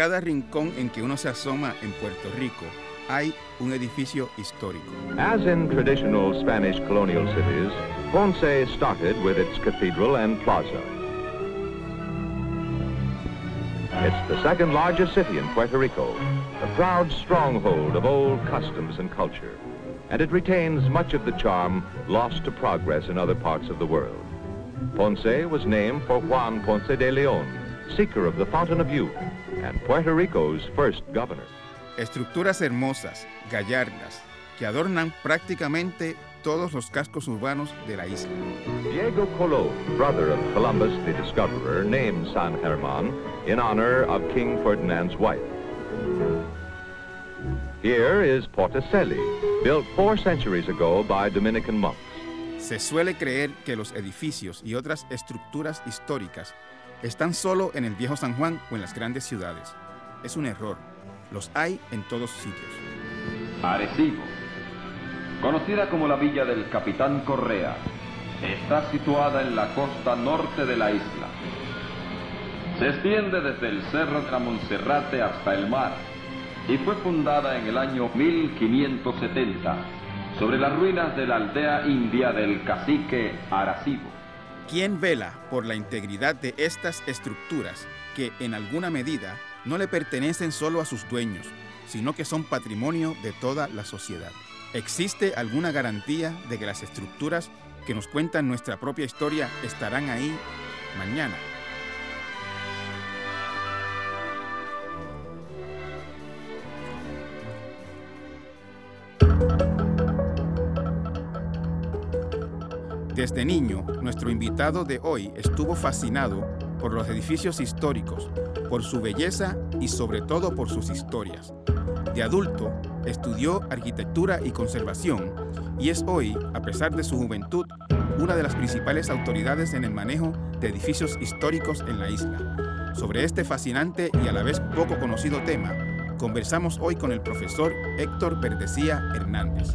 cada rincón en que uno se asoma en Puerto Rico hay un edificio histórico. As in traditional Spanish colonial cities, Ponce started with its cathedral and plaza. It's the second largest city in Puerto Rico, a proud stronghold of old customs and culture, and it retains much of the charm lost to progress in other parts of the world. Ponce was named for Juan Ponce de Leon, seeker of the Fountain of Youth, and Puerto Rico's first governor. Estructuras hermosas, gallardas, que adornan prácticamente todos los cascos urbanos de la isla. Diego Colón, brother of Columbus the discoverer, named San Germán in honor of King Ferdinand's wife. Here is Porticelli, built four centuries ago by Dominican monks. Se suele creer que los edificios y otras estructuras históricas están solo en el viejo San Juan o en las grandes ciudades. Es un error. Los hay en todos sitios. Arecibo, conocida como la villa del Capitán Correa, está situada en la costa norte de la isla. Se extiende desde el Cerro de la Monserrate hasta el mar y fue fundada en el año 1570 sobre las ruinas de la aldea india del cacique Arecibo. ¿Quién vela por la integridad de estas estructuras que en alguna medida no le pertenecen solo a sus dueños, sino que son patrimonio de toda la sociedad? ¿Existe alguna garantía de que las estructuras que nos cuentan nuestra propia historia estarán ahí mañana? Desde niño, nuestro invitado de hoy estuvo fascinado por los edificios históricos, por su belleza y sobre todo por sus historias. De adulto, estudió arquitectura y conservación y es hoy, a pesar de su juventud, una de las principales autoridades en el manejo de edificios históricos en la isla. Sobre este fascinante y a la vez poco conocido tema, conversamos hoy con el profesor Héctor Verdecía Hernández.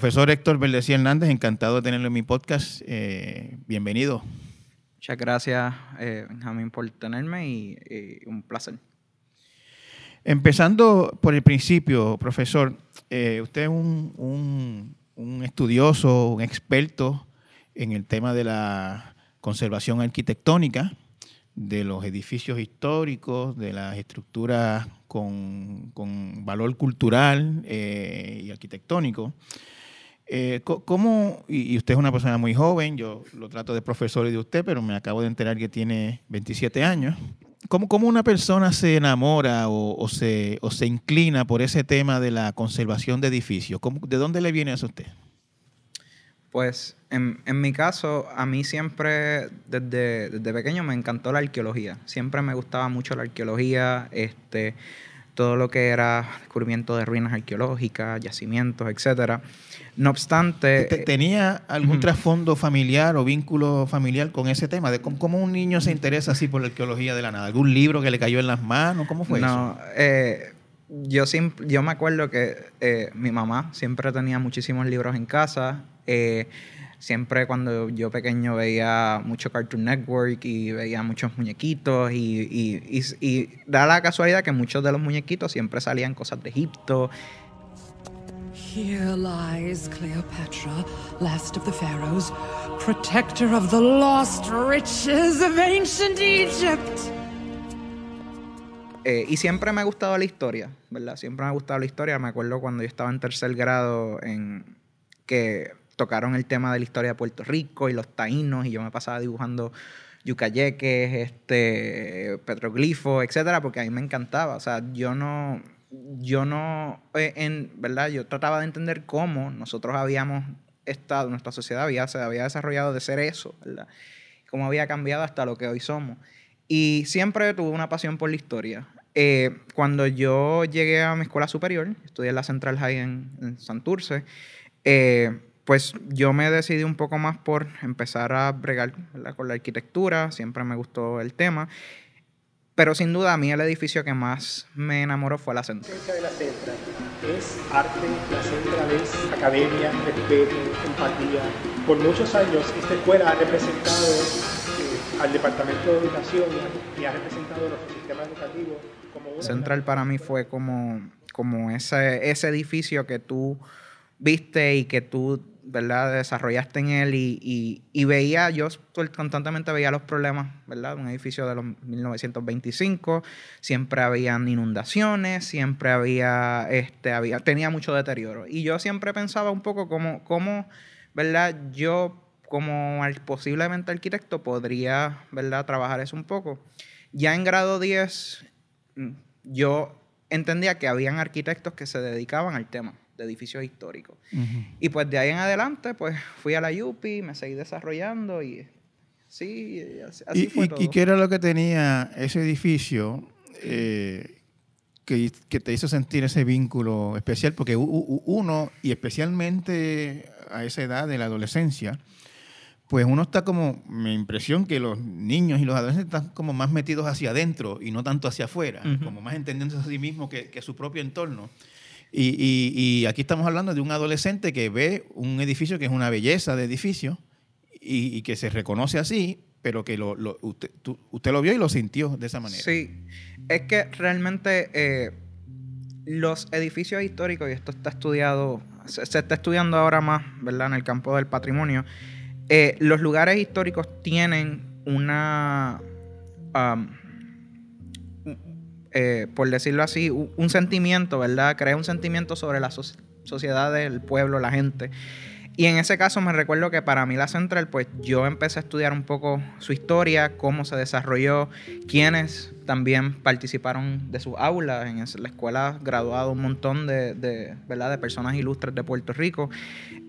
Profesor Héctor Verdecía Hernández, encantado de tenerlo en mi podcast. Eh, bienvenido. Muchas gracias, eh, Benjamín, por tenerme y, y, un placer. Empezando por el principio, profesor, eh, usted es un, un, un, estudioso, un experto en el tema de la conservación arquitectónica, de los edificios históricos, de las estructuras con, con valor cultural y arquitectónico. Eh, ¿Cómo, y usted es una persona muy joven, yo lo trato de profesor y de usted, pero me acabo de enterar que tiene 27 años. ¿Cómo, cómo una persona se enamora o, o, se, o se inclina por ese tema de la conservación de edificios? ¿Cómo, ¿De dónde le viene eso a usted? Pues en, en, mi caso, a mí siempre, desde, desde pequeño, me encantó la arqueología. Siempre me gustaba mucho la arqueología, este, todo lo que era descubrimiento de ruinas arqueológicas, yacimientos, etcétera. No obstante... ¿Tenía algún uh, trasfondo familiar o vínculo familiar con ese tema? De cómo, un niño se interesa así por la arqueología de la nada? ¿Algún libro que le cayó en las manos? ¿Cómo fue no, eso? Eh, yo, yo me acuerdo que eh, mi mamá siempre tenía muchísimos libros en casa. Eh, siempre cuando yo pequeño veía mucho Cartoon Network y veía muchos muñequitos y, y, y, y da la casualidad que muchos de los muñequitos siempre salían cosas de Egipto Here lies Cleopatra, last of the pharaohs, protector of the lost riches of ancient Egypt. Eh, y siempre me ha gustado la historia, ¿verdad? Siempre me ha gustado la historia. Me acuerdo cuando yo estaba en tercer grado en que tocaron el tema de la historia de Puerto Rico y los taínos y yo me pasaba dibujando yucayeques, este, petroglifos, etcétera, porque a mí me encantaba. O sea, yo no yo no, eh, en, ¿verdad? Yo trataba de entender cómo nosotros habíamos estado, nuestra sociedad había, se había desarrollado de ser eso, ¿verdad? Cómo había cambiado hasta lo que hoy somos. Y siempre tuve una pasión por la historia. Eh, cuando yo llegué a mi escuela superior, estudié en la Central High en, en Santurce, eh, pues yo me decidí un poco más por empezar a bregar con la arquitectura, siempre me gustó el tema. Pero sin duda a mí el edificio que más me enamoró fue la Central. de la Central es arte, la Central es academia, respeto, empatía. Por muchos años esta escuela ha representado eh, al Departamento de Educación y ha representado nuestro sistema educativo como una Central para mí fue como, como ese, ese edificio que tú viste y que tú ¿verdad? Desarrollaste en él y, veía, yo constantemente veía los problemas, ¿verdad? Un edificio de los 1925, siempre habían inundaciones, siempre había, este, había, tenía mucho deterioro. Y yo siempre pensaba un poco como, cómo, ¿verdad? Yo como posiblemente arquitecto podría, ¿verdad? Trabajar eso un poco. Ya en grado 10, mm, yo entendía que habían arquitectos que se dedicaban al tema de edificios históricos. Y pues de ahí en adelante, pues fui a la UPI, me seguí desarrollando y sí, así, ¿Y, fue y, todo. ¿Y qué era lo que tenía ese edificio eh, que, que, te hizo sentir ese vínculo especial? Porque uno, y especialmente a esa edad de la adolescencia, pues uno está como, mi impresión que los niños y los adolescentes están como más metidos hacia adentro y no tanto hacia afuera, uh -huh. como más entendiéndose a sí mismo que, que su propio entorno. Y, y, y, aquí estamos hablando de un adolescente que ve un edificio que es una belleza de edificio y, que se reconoce así, pero que lo, usted, usted, lo vio y lo sintió de esa manera. Sí, es que realmente eh, los edificios históricos, y esto está estudiado, se, está estudiando ahora más, ¿verdad?, en el campo del patrimonio, eh, los lugares históricos tienen una... eh, por decirlo así, un, sentimiento, ¿verdad? Crea un sentimiento sobre la so sociedad del pueblo, la gente. Y en ese caso me recuerdo que para mí la Central, pues yo empecé a estudiar un poco su historia, cómo se desarrolló, quiénes también participaron de sus aulas. En la escuela graduado un montón de, de, ¿verdad? de personas ilustres de Puerto Rico.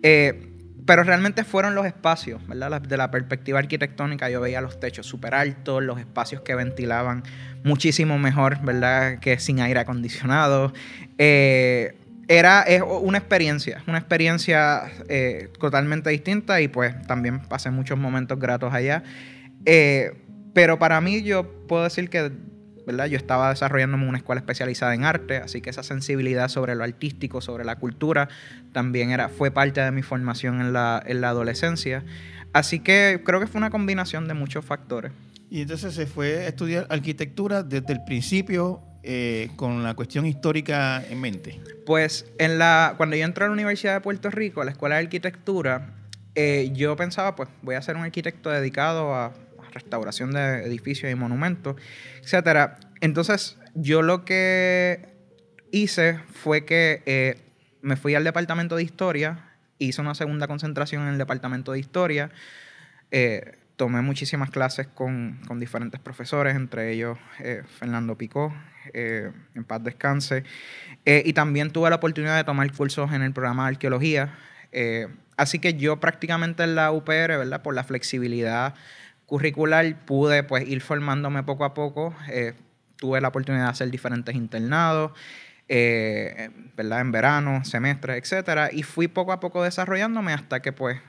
Eh, pero realmente fueron los espacios, ¿verdad? De la perspectiva arquitectónica yo veía los techos súper altos, los espacios que ventilaban muchísimo mejor, ¿verdad? Que sin aire acondicionado. Eh, era es una experiencia, una experiencia eh, totalmente distinta y pues también pasé muchos momentos gratos allá. Eh, pero para mí yo puedo decir que ¿verdad? Yo estaba desarrollándome una escuela especializada en arte, así que esa sensibilidad sobre lo artístico, sobre la cultura, también era, fue parte de mi formación en la, en la adolescencia. Así que creo que fue una combinación de muchos factores. Y entonces se fue a estudiar arquitectura desde el principio eh, con la cuestión histórica en mente. Pues en la, cuando yo entré a la Universidad de Puerto Rico, a la Escuela de Arquitectura, eh, yo pensaba, pues voy a ser un arquitecto dedicado a restauración de edificios y monumentos, etcétera. Entonces, yo lo que hice fue que eh, me fui al departamento de historia, hice una segunda concentración en el departamento de historia, eh, tomé muchísimas clases con, con, diferentes profesores, entre ellos eh, Fernando Picó, en paz descanse, y también tuve la oportunidad de tomar cursos en el programa de arqueología. así que yo prácticamente en la UPR, ¿verdad? Por la flexibilidad curricular pude pues ir formándome poco a poco. Eh, tuve la oportunidad de hacer diferentes internados, eh, ¿verdad? En verano, semestres, etcétera. Y fui poco a poco desarrollándome hasta que pues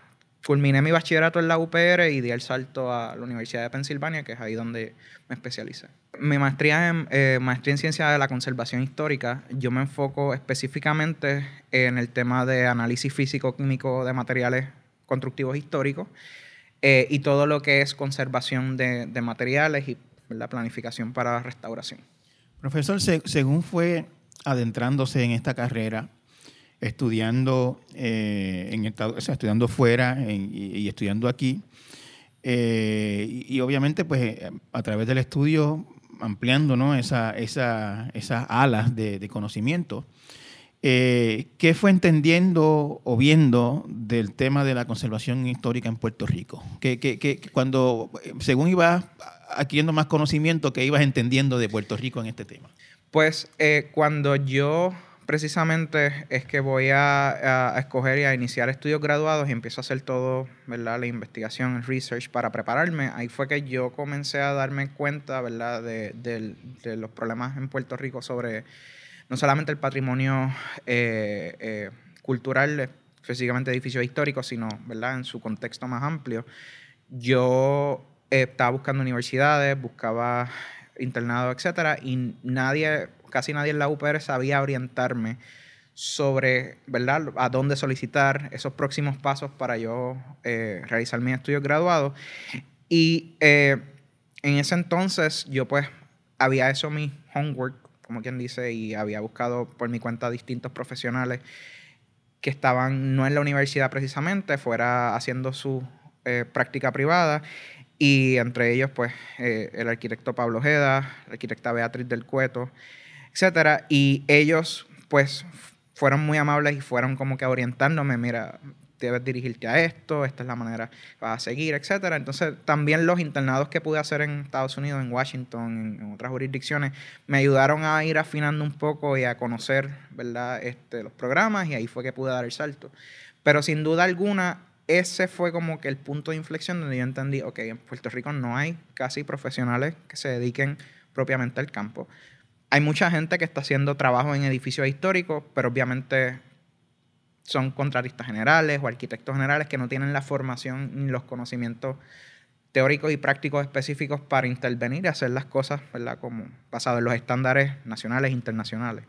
culminé mi bachillerato en la UPR y di el salto a la Universidad de Pensilvania, que es ahí donde me especialicé. Mi maestría en, eh, maestría en Ciencia de la Conservación Histórica, yo me enfoco específicamente en el tema de análisis físico-químico de materiales constructivos históricos. Eh, y todo lo que es conservación de, de materiales y la planificación para la restauración. Profesor, se, según fue adentrándose en esta carrera, estudiando, eh, en Estados, o sea, estudiando fuera y, estudiando aquí, eh, y, y, obviamente pues a través del estudio ampliando ¿no? esa, esa, esas alas de, de conocimiento, eh, ¿Qué fue entendiendo o viendo del tema de la conservación histórica en Puerto Rico? Que, que, que cuando, según ibas adquiriendo más conocimiento, ¿qué ibas entendiendo de Puerto Rico en este tema? Pues eh, cuando yo precisamente es que voy a, a, escoger y a iniciar estudios graduados y empiezo a hacer todo, ¿verdad? La investigación, el research para prepararme. Ahí fue que yo comencé a darme cuenta, ¿verdad? De, de, los problemas en Puerto Rico sobre no solamente el patrimonio eh, eh, cultural, específicamente edificios históricos, sino, ¿verdad? En su contexto más amplio. Yo eh, estaba buscando universidades, buscaba internado, etcétera, y nadie casi nadie en la UPR sabía orientarme sobre, ¿verdad?, a dónde solicitar esos próximos pasos para yo eh, realizar mi estudio graduado. Y eh, en ese entonces yo pues había hecho mi homework, como quien dice, y había buscado por mi cuenta distintos profesionales que estaban no en la universidad precisamente, fuera haciendo su eh, práctica privada. Y entre ellos, pues, el arquitecto Pablo Ojeda, la arquitecta Beatriz del Cueto, etcétera. Y ellos, pues, fueron muy amables y fueron como que orientándome, mira, debes dirigirte a esto, esta es la manera que vas a seguir, etcétera. Entonces, también los internados que pude hacer en Estados Unidos, en Washington, en, otras jurisdicciones, me ayudaron a ir afinando un poco y a conocer, ¿verdad?, este, los programas y ahí fue que pude dar el salto. Pero sin duda alguna, ese fue como que el punto de inflexión donde yo entendí, ok, en Puerto Rico no hay casi profesionales que se dediquen propiamente al campo. Hay mucha gente que está haciendo trabajo en edificios históricos, pero obviamente son contratistas generales o arquitectos generales que no tienen la formación ni los conocimientos teóricos y prácticos específicos para intervenir y hacer las cosas, ¿verdad? Como basado en los estándares nacionales e internacionales.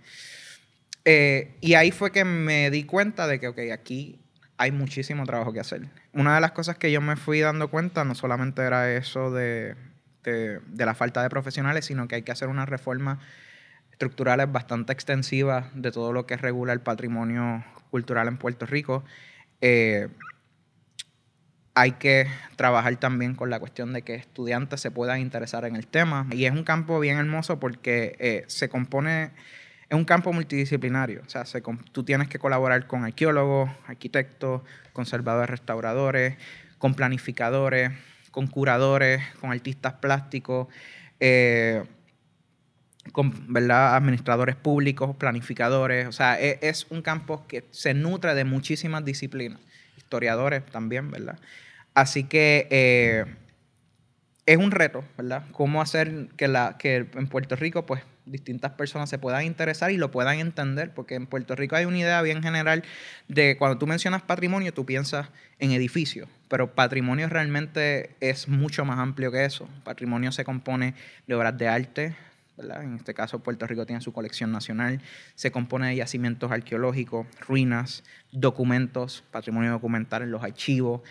Eh, y ahí fue que me di cuenta de que, ok, aquí hay muchísimo trabajo que hacer. Una de las cosas que yo me fui dando cuenta no solamente era eso de, de, de la falta de profesionales, sino que hay que hacer una reforma estructurales bastante extensivas de todo lo que regula el patrimonio cultural en Puerto Rico. Eh, hay que trabajar también con la cuestión de que estudiantes se puedan interesar en el tema. Y es un campo bien hermoso porque eh, se compone, es un campo multidisciplinario. O sea, tú tienes que colaborar con arqueólogos, arquitectos, conservadores, restauradores, con planificadores, con curadores, con artistas plásticos. Eh, con ¿verdad? administradores públicos, planificadores, o sea, e, es, un campo que se nutre de muchísimas disciplinas, historiadores también, ¿verdad? Así que eh, es un reto, ¿verdad? Cómo hacer que, la, que en Puerto Rico, pues, distintas personas se puedan interesar y lo puedan entender, porque en Puerto Rico hay una idea bien general de cuando tú mencionas patrimonio, tú piensas en edificios, pero patrimonio realmente es mucho más amplio que eso. Patrimonio se compone de obras de arte, en este caso, Puerto Rico tiene su colección nacional. Se compone de yacimientos arqueológicos, ruinas, documentos, patrimonio documental en los archivos.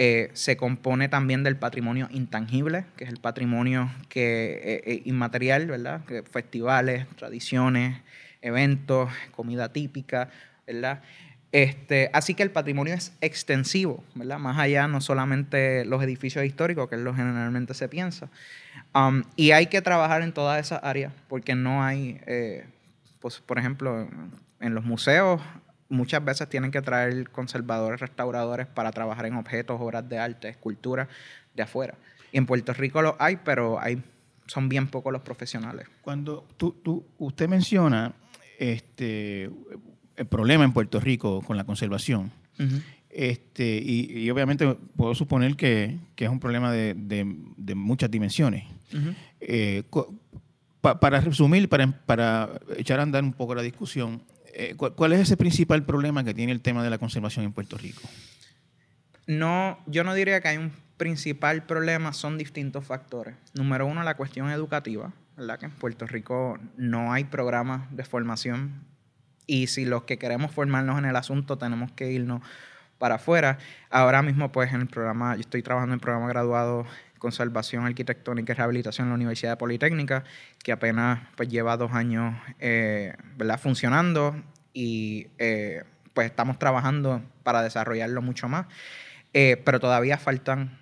Eh, se compone también del patrimonio intangible, que es el patrimonio que, eh, eh, inmaterial, ¿verdad? festivales, tradiciones, eventos, comida típica, ¿verdad? Este, así que el patrimonio es extensivo. Más allá no solamente los edificios históricos, que es lo generalmente se piensa. Um, y hay que trabajar en todas esas áreas, porque no hay, eh, pues, por ejemplo, en los museos muchas veces tienen que traer conservadores, restauradores para trabajar en objetos, obras de arte, esculturas de afuera. Y en Puerto Rico lo hay, pero hay, son bien pocos los profesionales. Cuando tú, tú, usted menciona este, el problema en Puerto Rico con la conservación. este, y, obviamente puedo suponer que, es un problema de, muchas dimensiones. Eh, para resumir, para, para, echar a andar un poco la discusión, eh, ¿cuál, es ese principal problema que tiene el tema de la conservación en Puerto Rico? No, yo no diría que hay un principal problema, son distintos factores. Número uno, la cuestión educativa, ¿verdad? Que en Puerto Rico no hay programas de formación y si los que queremos formarnos en el asunto tenemos que irnos para afuera. Ahora mismo, pues, en el programa, yo estoy trabajando en el programa graduado Conservación Arquitectónica y Rehabilitación en la Universidad Politécnica, que apenas pues, lleva dos años eh, ¿verdad? funcionando y eh, pues estamos trabajando para desarrollarlo mucho más. Eh, pero todavía faltan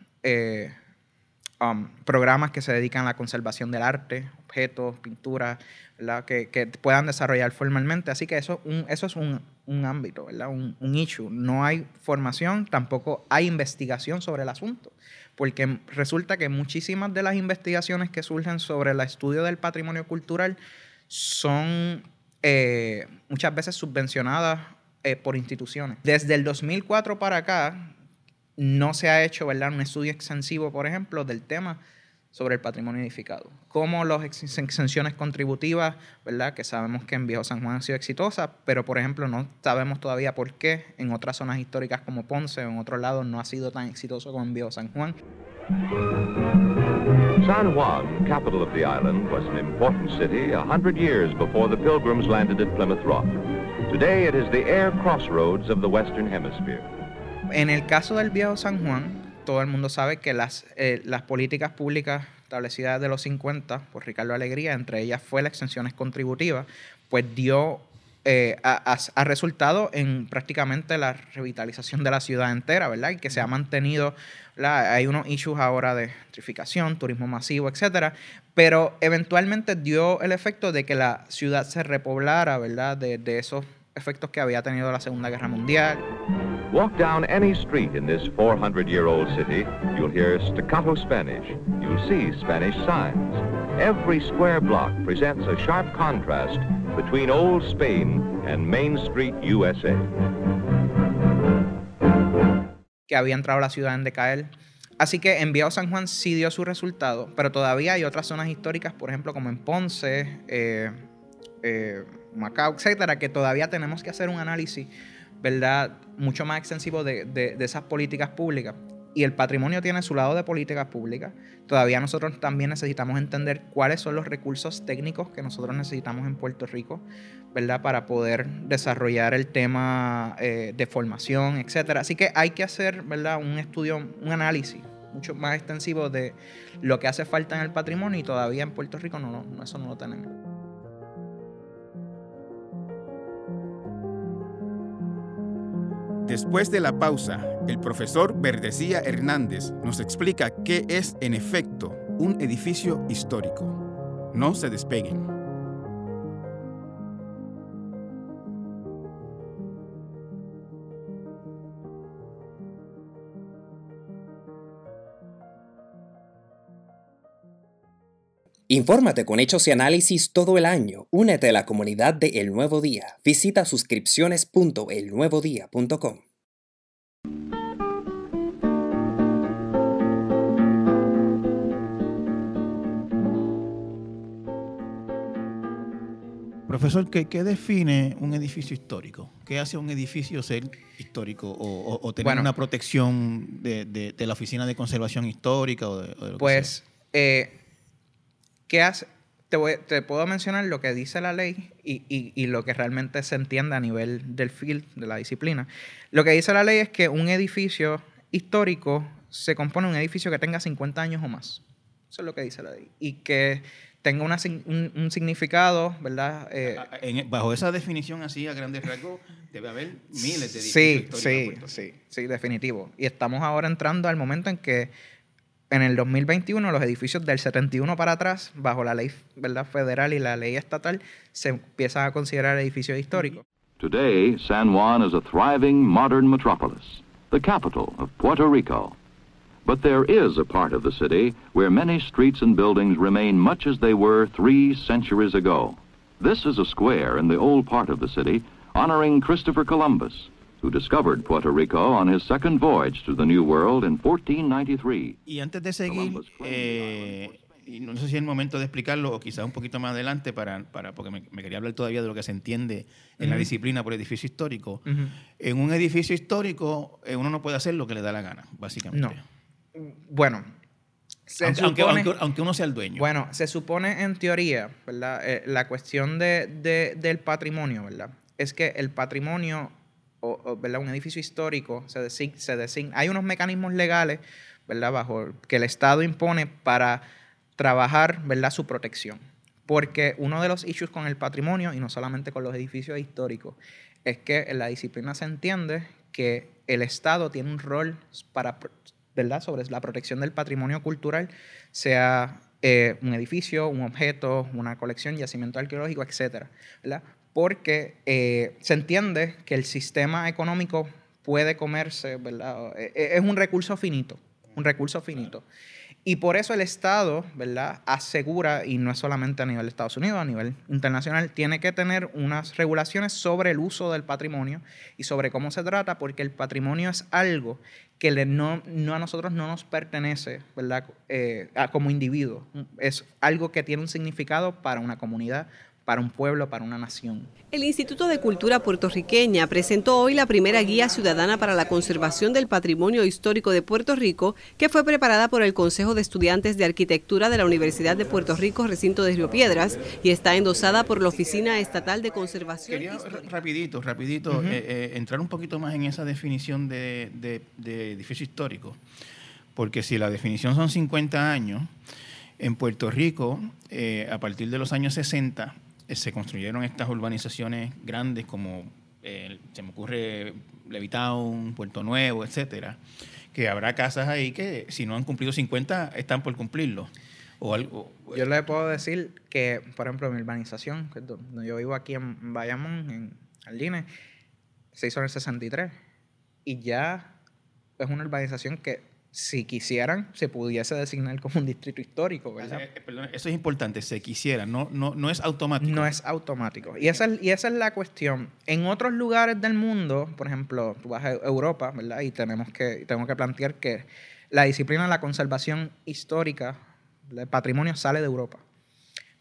um, programas que se dedican a la conservación del arte, objetos, pinturas, que, puedan desarrollar formalmente. Así que eso, un, eso es un, un ámbito. Un, issue. No hay formación, tampoco hay investigación sobre el asunto, porque resulta que muchísimas de las investigaciones que surgen sobre el estudio del patrimonio cultural son eh, muchas veces subvencionadas eh, por instituciones. Desde el 2004 para acá no se ha hecho un estudio extensivo, por ejemplo, del tema sobre el patrimonio edificado. Cómo las exenciones contributivas, ¿verdad? que sabemos que en Viejo San Juan han sido exitosas, pero por ejemplo no sabemos todavía por qué en otras zonas históricas como Ponce o en otros lados no ha sido tan exitoso como en Viejo San Juan. San Juan, capital of the island, was an important city a hundred years before the pilgrims landed at Plymouth Rock. Today it is the air crossroads of the Western Hemisphere. En el caso del Viejo San Juan, todo el mundo sabe que las, eh, las políticas públicas establecidas de los 50 por Ricardo Alegría, entre ellas fue la extensiones contributivas, pues dio, eh, ha, resultado en prácticamente la revitalización de la ciudad entera, ¿verdad? Y que se ha mantenido, hay unos issues ahora de gentrificación, turismo masivo, etcétera, pero eventualmente dio el efecto de que la ciudad se repoblara, ¿verdad? De, de esos efectos que había tenido la Segunda Guerra Mundial. Walk down any street in this 400-year-old city, you'll hear staccato Spanish. You'll see Spanish signs. Every square block presents a sharp contrast between Old Spain and Main Street, USA. Que había entrado la ciudad en decaer. Así que en Viejo San Juan sí dio su resultado, pero todavía hay otras zonas históricas, por ejemplo, como en Ponce, eh, eh, Macao, etcétera, que todavía tenemos que hacer un análisis, ¿verdad?, mucho más extensivo de, esas políticas públicas. Y el patrimonio tiene su lado de políticas públicas. Todavía nosotros también necesitamos entender cuáles son los recursos técnicos que nosotros necesitamos en Puerto Rico, ¿verdad? Para poder desarrollar el tema eh, de formación, etcétera. Así que hay que hacer, ¿verdad? Un estudio, un análisis mucho más extensivo de lo que hace falta en el patrimonio y todavía en Puerto Rico no, no eso no lo tenemos. Después de la pausa, el profesor Verdecía Hernández nos explica qué es en efecto un edificio histórico. No se despeguen. Infórmate con hechos y análisis todo el año. Únete a la comunidad de El Nuevo Día. Visita suscripciones.elnuevodía.com. Profesor, ¿qué, define un edificio histórico? ¿Qué hace un edificio ser histórico o, tener una protección de, la Oficina de Conservación Histórica? O de, pues, eh, ¿Qué hace? Te, puedo mencionar lo que dice la ley y, lo que realmente se entiende a nivel del field, de la disciplina. Lo que dice la ley es que un edificio histórico se compone de un edificio que tenga 50 años o más. Eso es lo que dice la ley. Y que tenga un, significado, ¿verdad? Eh, bajo esa definición así, a grandes rasgos, debe haber miles de edificios sí, Sí, sí, sí, definitivo. Y estamos ahora entrando al momento en que en el 2021 los edificios del 71 para atrás, bajo la ley ¿verdad? federal y la ley estatal, se empiezan a considerar edificios históricos. Today, San Juan is a thriving modern metropolis, the capital of Puerto Rico. But there is a part of the city where many streets and buildings remain much as they were three centuries ago. This is a square in the old part of the city honoring Christopher Columbus, who discovered Puerto Rico on his second voyage to the New World in 1493. Y antes de seguir, eh, y no sé si es el momento de explicarlo o quizás un poquito más adelante para, para porque me, quería hablar todavía de lo que se entiende en la disciplina por edificio histórico. En un edificio histórico eh, uno no puede hacer lo que le da la gana, básicamente. No. Bueno, aunque, aunque, uno sea el dueño. Bueno, se supone en teoría, ¿verdad? Eh, la cuestión de, de, del patrimonio, ¿verdad? Es que el patrimonio o, ¿verdad? un edificio histórico se designa, se designa, hay unos mecanismos legales ¿verdad? Bajo, que el Estado impone para trabajar ¿verdad? su protección. Porque uno de los issues con el patrimonio, y no solamente con los edificios históricos, es que en la disciplina se entiende que el Estado tiene un rol para, ¿verdad? sobre la protección del patrimonio cultural, sea eh, un edificio, un objeto, una colección, yacimiento arqueológico, etc. ¿verdad? Porque eh, se entiende que el sistema económico puede comerse, ¿verdad? E, e, es un recurso finito, un recurso finito. Y por eso el Estado, ¿verdad?, asegura, y no es solamente a nivel de Estados Unidos, a nivel internacional, tiene que tener unas regulaciones sobre el uso del patrimonio y sobre cómo se trata, porque el patrimonio es algo que no, no a nosotros no nos pertenece, ¿verdad?, eh, como individuo. Es algo que tiene un significado para una comunidad, para un pueblo, para una nación. El Instituto de Cultura Puertorriqueña presentó hoy la primera guía ciudadana para la conservación del patrimonio histórico de Puerto Rico, que fue preparada por el Consejo de Estudiantes de Arquitectura de la Universidad de Puerto Rico, recinto de Río Piedras, y está endosada por la Oficina Estatal de Conservación. Quería rapidito, rapidito, eh, eh, entrar un poquito más en esa definición de, de edificio histórico, porque si la definición son 50 años, en Puerto Rico, eh, a partir de los años 60, eh, se construyeron estas urbanizaciones grandes como eh, se me ocurre Levitown, Puerto Nuevo, etcétera, que habrá casas ahí que si no han cumplido 50 están por cumplirlo. O algo. Yo le puedo decir que, por ejemplo, mi urbanización, yo vivo aquí en Bayamón, en Aldine, se hizo en el 63 y ya es una urbanización que si quisieran, se pudiese designar como un distrito histórico, ¿verdad? Eh, eso es importante, se quisiera, no, no, no es automático. No es automático. Y esa, es, y esa es la cuestión. En otros lugares del mundo, por ejemplo, tú vas a Europa, ¿verdad? Y tenemos que, tengo que plantear que la disciplina de la conservación histórica del patrimonio sale de Europa.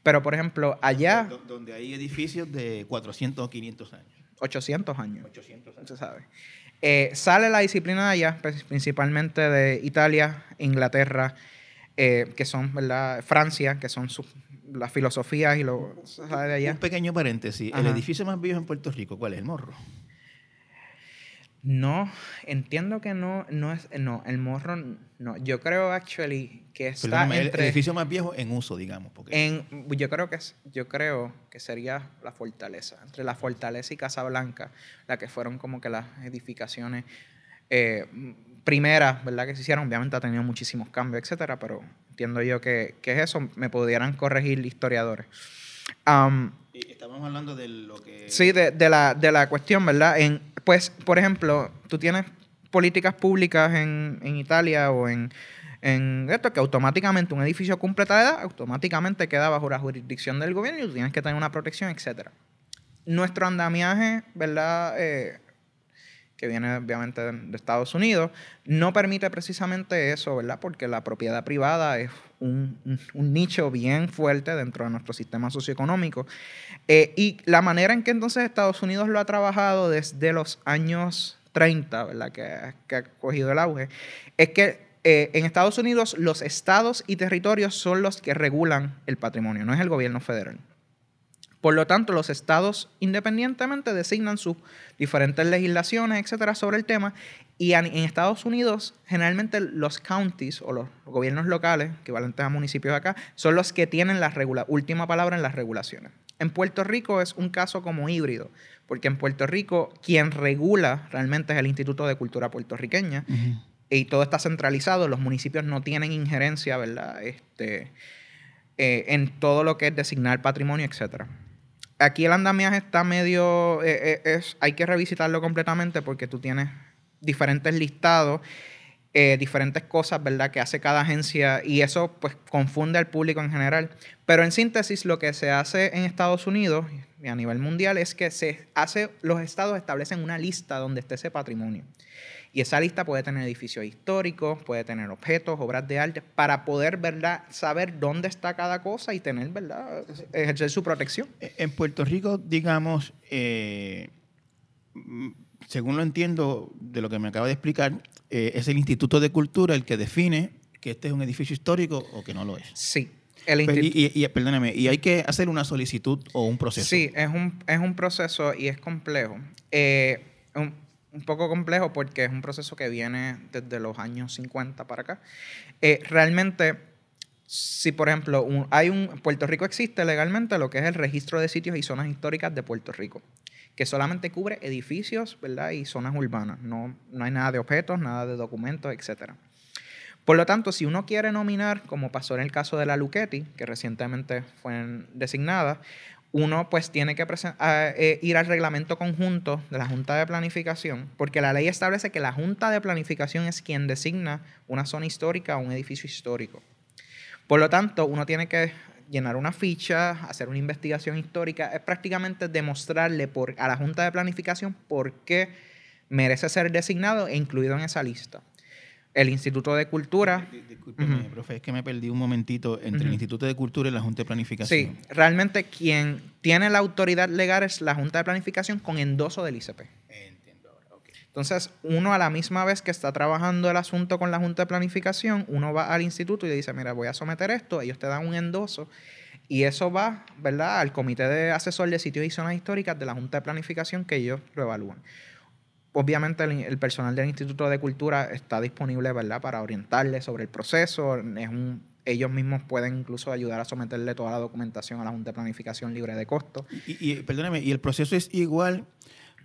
Pero, por ejemplo, allá... Donde hay edificios de 400 o 500 años. 800 años. 800 años. Se sabe. Eh, sale la disciplina de allá, principalmente de Italia, Inglaterra, eh, que son, ¿verdad? Francia, que son las filosofías y lo de allá. Un pequeño paréntesis. El edificio más viejo en Puerto Rico, ¿cuál es? El Morro. No, entiendo que no, no es, no, el morro, no. Yo creo, actually, que está entre... El edificio más viejo en uso, digamos. Porque... En, yo creo que yo creo que sería la fortaleza, entre la fortaleza y Casablanca, la que fueron como que las edificaciones eh, primeras, ¿verdad? Que se hicieron. Obviamente ha tenido muchísimos cambios, etcétera, pero entiendo yo que, que es eso. Me pudieran corregir historiadores. Estamos hablando de lo que... Sí, de, de, la, de la cuestión, ¿verdad? En pues, por ejemplo, tú tienes políticas públicas en, Italia o en, esto, que automáticamente un edificio cumple tal edad, automáticamente queda bajo la jurisdicción del gobierno y tú tienes que tener una protección, etc. Nuestro andamiaje, ¿verdad? Eh, que viene obviamente de, Estados Unidos, no permite precisamente eso, ¿verdad? Porque la propiedad privada es un, nicho bien fuerte dentro de nuestro sistema socioeconómico. Eh, y la manera en que entonces Estados Unidos lo ha trabajado desde los años 30, ¿verdad? Que, que ha cogido el auge, es que eh, en Estados Unidos los estados y territorios son los que regulan el patrimonio, no es el gobierno federal. Por lo tanto, los estados independientemente designan sus diferentes legislaciones, etcétera, sobre el tema. Y en Estados Unidos, generalmente los counties o los gobiernos locales, equivalentes a municipios acá, son los que tienen la última palabra en las regulaciones. En Puerto Rico es un caso como híbrido, porque en Puerto Rico quien regula realmente es el Instituto de Cultura Puertorriqueña y todo está centralizado, los municipios no tienen injerencia, ¿verdad? Este, eh, en todo lo que es designar patrimonio, etcétera aquí el andamiaje está medio, eh, eh, es, hay que revisitarlo completamente porque tú tienes diferentes listados, eh, diferentes cosas, ¿verdad?, que hace cada agencia y eso pues confunde al público en general. Pero en síntesis, lo que se hace en Estados Unidos y a nivel mundial es que se hace, los estados establecen una lista donde esté ese patrimonio. Y esa lista puede tener edificios históricos, puede tener objetos, obras de arte, para poder, ¿verdad?, saber dónde está cada cosa y tener, ¿verdad?, ejercer su protección. E, en Puerto Rico, digamos, eh, según lo entiendo de lo que me acaba de explicar, eh, es el Instituto de Cultura el que define que este es un edificio histórico o que no lo es. Sí. El y, perdóname, y hay que hacer una solicitud o un proceso. Sí, es un, es un proceso y es complejo. Eh, un poco complejo porque es un proceso que viene desde los años 50 para acá. Eh, realmente, si por ejemplo hay un Puerto Rico existe legalmente lo que es el registro de sitios y zonas históricas de Puerto Rico, que solamente cubre edificios, ¿verdad? Y zonas urbanas. No, no hay nada de objetos, nada de documentos, etcétera. Por lo tanto, si uno quiere nominar, como pasó en el caso de la Luchetti, que recientemente fue designada, uno pues tiene que eh, ir al reglamento conjunto de la Junta de Planificación, porque la ley establece que la Junta de Planificación es quien designa una zona histórica o un edificio histórico. Por lo tanto, uno tiene que llenar una ficha, hacer una investigación histórica, es prácticamente demostrarle a la Junta de Planificación por qué merece ser designado e incluido en esa lista. El Instituto de Cultura. Discúlpeme, profe, es que me perdí un momentito entre el Instituto de Cultura y la Junta de Planificación. Sí, realmente quien tiene la autoridad legal es la Junta de Planificación con endoso del ICP. Entiendo ahora, ok. Entonces, uno a la misma vez que está trabajando el asunto con la Junta de Planificación, uno va al instituto y le dice, mira, voy a someter esto, ellos te dan un endoso y eso va, ¿verdad?, al comité de asesor de sitios y zonas históricas de la Junta de Planificación que ellos lo evalúan. Obviamente el, el personal del Instituto de Cultura está disponible, ¿verdad?, para orientarle sobre el proceso. Es un, ellos mismos pueden incluso ayudar a someterle toda la documentación a la Junta de Planificación libre de costo. Y, y, perdóname, ¿y el proceso es igual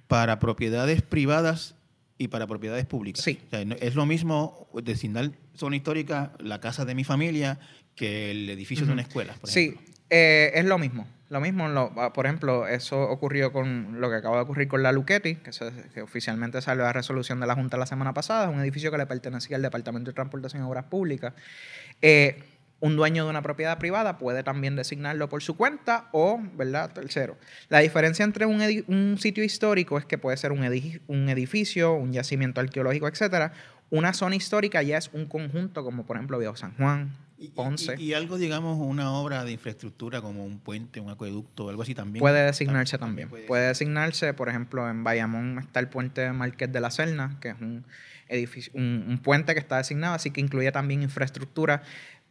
para propiedades privadas y para propiedades públicas? Sí. O sea, no- es lo mismo designar zona histórica, la casa de mi familia, que el edificio de una escuela, por Sí, ejemplo. Eh, es lo mismo. Lo mismo, ah, por ejemplo, eso ocurrió con lo que acaba de ocurrir con la Luchetti, que, oficialmente salió la resolución de la Junta la semana pasada, un edificio que le pertenecía al Departamento de Transportación y Obras Públicas. Eh, un dueño de una propiedad privada puede también designarlo por su cuenta o, ¿verdad? Tercero. La diferencia entre un, un sitio histórico es que puede ser un, edi- un edificio, un yacimiento arqueológico, etcétera. Una zona histórica ya es un conjunto, como por ejemplo Viejo San Juan, Y- y-. Y, y algo, digamos, una obra de infraestructura como un puente, un acueducto, algo así también. Puede designarse también. puede Puede designarse, por ejemplo, en Bayamón está el puente Marqués de la Serna, que es un, edificio, un, un puente que está designado, así que incluye también infraestructura.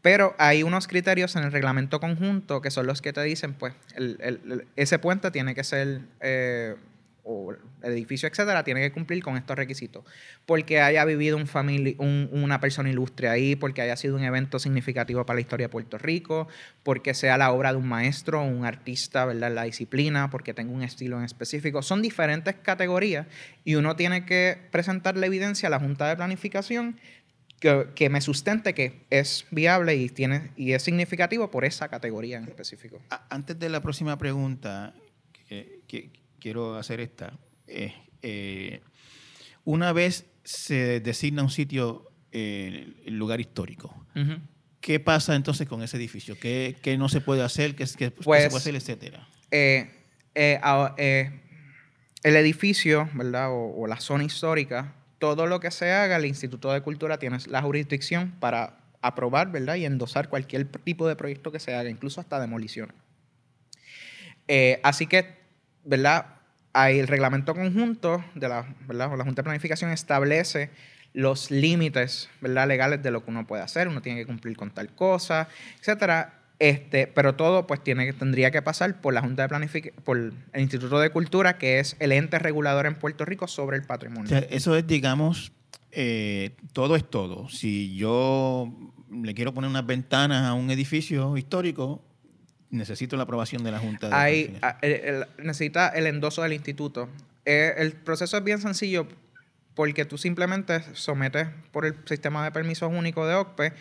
Pero hay unos criterios en el reglamento conjunto que son los que te dicen, pues, el- el- el- ese puente tiene que ser, eh, o edificio, etcétera, tiene que cumplir con estos requisitos. Porque haya vivido una persona ilustre ahí, porque haya sido un evento significativo para la historia de Puerto Rico, porque sea la obra de un maestro, un artista, ¿verdad? La disciplina, porque tenga un estilo en específico. Son diferentes categorías y uno tiene que presentar la evidencia a la Junta de Planificación que, que me sustente que es viable y, tiene, y es significativo por esa categoría en específico. Antes de la próxima pregunta, que, que quiero hacer esta. eh, eh, una vez se designa un sitio, eh, lugar histórico, ¿qué pasa entonces con ese edificio? ¿Qué, qué no se puede hacer? ¿Qué, qué- qué Pues- se puede hacer, etcétera? eh, a- el edificio, ¿verdad? O, o la zona histórica, todo lo que se haga, el Instituto de Cultura tiene la jurisdicción para aprobar, ¿verdad? Y endosar cualquier tipo de proyecto que se haga, incluso hasta demoliciones. Así que, ¿verdad? Hay el reglamento conjunto de la, ¿verdad? O la Junta de Planificación establece los límites, ¿verdad? Legales de lo que uno puede hacer. Uno tiene que cumplir con tal cosa, etcétera. Este, pero todo pues tiene tendría que pasar por la Junta de Planificación, por el Instituto de Cultura, que es el ente regulador en Puerto Rico sobre el patrimonio. eso es, digamos, eh, todo es todo. Si yo le quiero poner unas ventanas a un edificio histórico, necesito la aprobación de la Junta de Hay, Planificación. a- el- el- necesita el endoso del instituto. Eh, el proceso es bien sencillo porque tú simplemente sometes por el sistema de permisos único de OCPE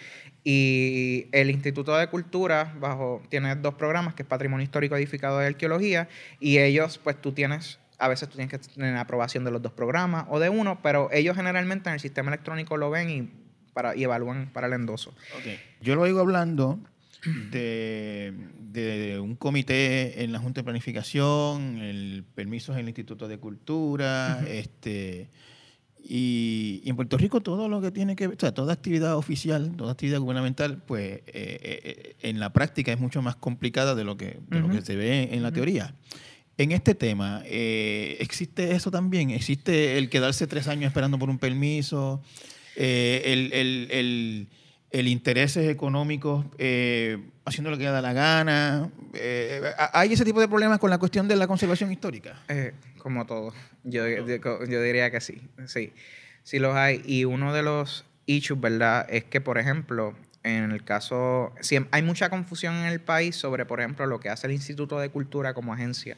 y el Instituto de Cultura bajo tiene dos programas que es Patrimonio Histórico Edificado de Arqueología y ellos pues tú tienes a veces tú tienes que tener aprobación de los dos programas o de uno, pero ellos generalmente en el sistema electrónico lo ven y para y evalúan para el endoso. Yo lo oigo hablando de, de un comité en la Junta de Planificación, el permiso en el Instituto de Cultura, este y, y en Puerto Rico todo lo que tiene que ver, o sea, toda actividad oficial, toda actividad gubernamental, pues eh, eh, en la práctica es mucho más complicada de lo que, de lo que se ve en la teoría. En este tema, eh, ¿existe eso también? ¿Existe el quedarse tres años esperando por un permiso? El, el, el- el intereses económicos eh, haciendo lo que da la gana? Eh, ¿Hay ese tipo de problemas con la cuestión de la conservación histórica? Eh, como todo. Yo, yo, diría que sí. Sí. Sí los hay. Y uno de los issues, ¿verdad? Es que, por ejemplo, en el caso... siem- hay mucha confusión en el país sobre, por ejemplo, lo que hace el Instituto de Cultura como agencia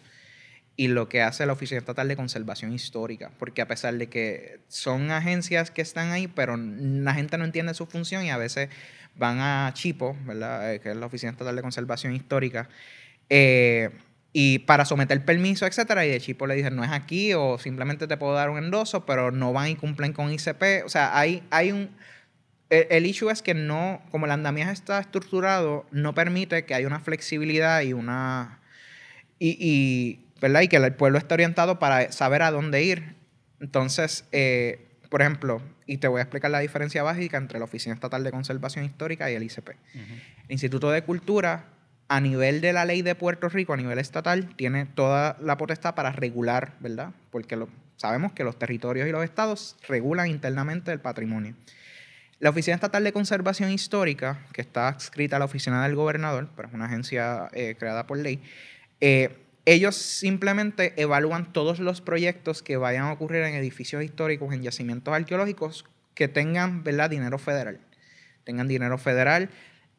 y lo que hace la Oficina Estatal de Conservación Histórica. Porque a pesar de que son agencias que están ahí, pero la gente no entiende su función y a veces van a Chipo, ¿verdad? Eh, que es la Oficina Estatal de Conservación Histórica. eh, y para someter permiso, etcétera, y de Chipo le dicen, no es aquí, o simplemente te puedo dar un endoso, pero no van y cumplen con ICP. O sea, hay, hay un... el, el issue es que no, como el andamiaje está estructurado, no permite que haya una flexibilidad y una... Y, y, ¿verdad? y que el pueblo esté orientado para saber a dónde ir. Entonces, eh, por ejemplo, y te voy a explicar la diferencia básica entre la Oficina Estatal de Conservación Histórica y el ICP. El Instituto de Cultura, a nivel de la ley de Puerto Rico, a nivel estatal, tiene toda la potestad para regular, ¿verdad? Porque lo, sabemos que los territorios y los estados regulan internamente el patrimonio. La Oficina Estatal de Conservación Histórica, que está adscrita a la Oficina del Gobernador, pero es una agencia eh, creada por ley, eh, ellos simplemente evalúan todos los proyectos que vayan a ocurrir en edificios históricos, en yacimientos arqueológicos, que tengan ¿verdad? dinero federal. Tengan dinero federal.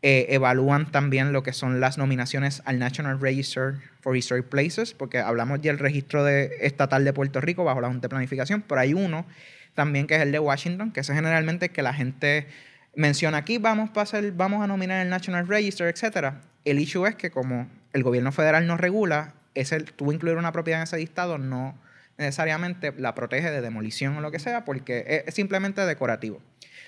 Eh, evalúan también lo que son las nominaciones al National Register for Historic Places, porque hablamos del registro de, estatal de Puerto Rico bajo la Junta de Planificación, pero hay uno también que es el de Washington, que es generalmente que la gente menciona aquí, vamos, a vamos a nominar el National Register, etc. El issue es que como el gobierno federal no regula, tú incluir una propiedad en ese listado no necesariamente la protege de demolición o lo que sea, porque es simplemente decorativo.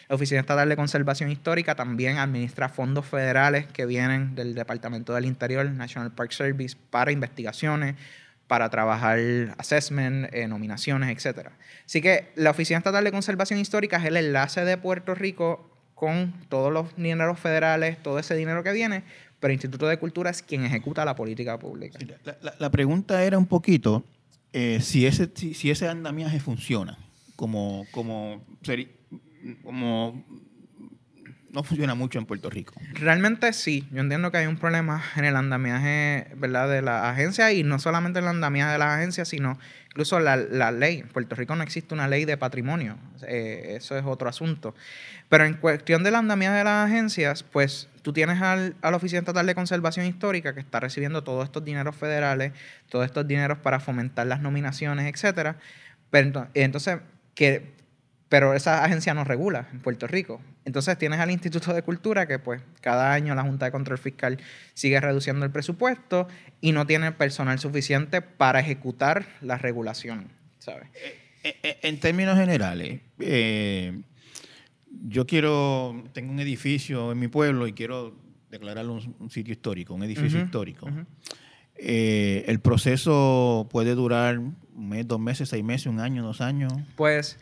La Oficina Estatal de Conservación Histórica también administra fondos federales que vienen del Departamento del Interior, National Park Service, para investigaciones, para trabajar assessment, eh, nominaciones, etc. Así que la Oficina Estatal de Conservación Histórica es el enlace de Puerto Rico con todos los dineros federales, todo ese dinero que viene, pero el Instituto de Cultura es quien ejecuta la política pública. la, pregunta era un poquito eh, si, ese, si, ese andamiaje funciona como, como, como no funciona mucho en Puerto Rico. Realmente sí. Yo entiendo que hay un problema en el andamiaje ¿verdad? de la agencia y no solamente el andamiaje de las agencias, sino incluso la, la ley. En Puerto Rico no existe una ley de patrimonio. Eh, eso es otro asunto. Pero en cuestión del andamiaje de las agencias, pues tú tienes al, a la Oficina Estatal de Conservación Histórica que está recibiendo todos estos dineros federales, todos estos dineros para fomentar las nominaciones, etcétera. Pero entonces, que, pero esa agencia no regula en Puerto Rico. Entonces tienes al Instituto de Cultura que pues cada año la Junta de Control Fiscal sigue reduciendo el presupuesto y no tiene personal suficiente para ejecutar la regulación, ¿sabes? Eh, eh, en términos generales, eh, yo quiero, tengo un edificio en mi pueblo y quiero declararlo un, sitio histórico, un edificio histórico. Eh, ¿El proceso puede durar un mes, dos meses, seis meses, un año, dos años? Pues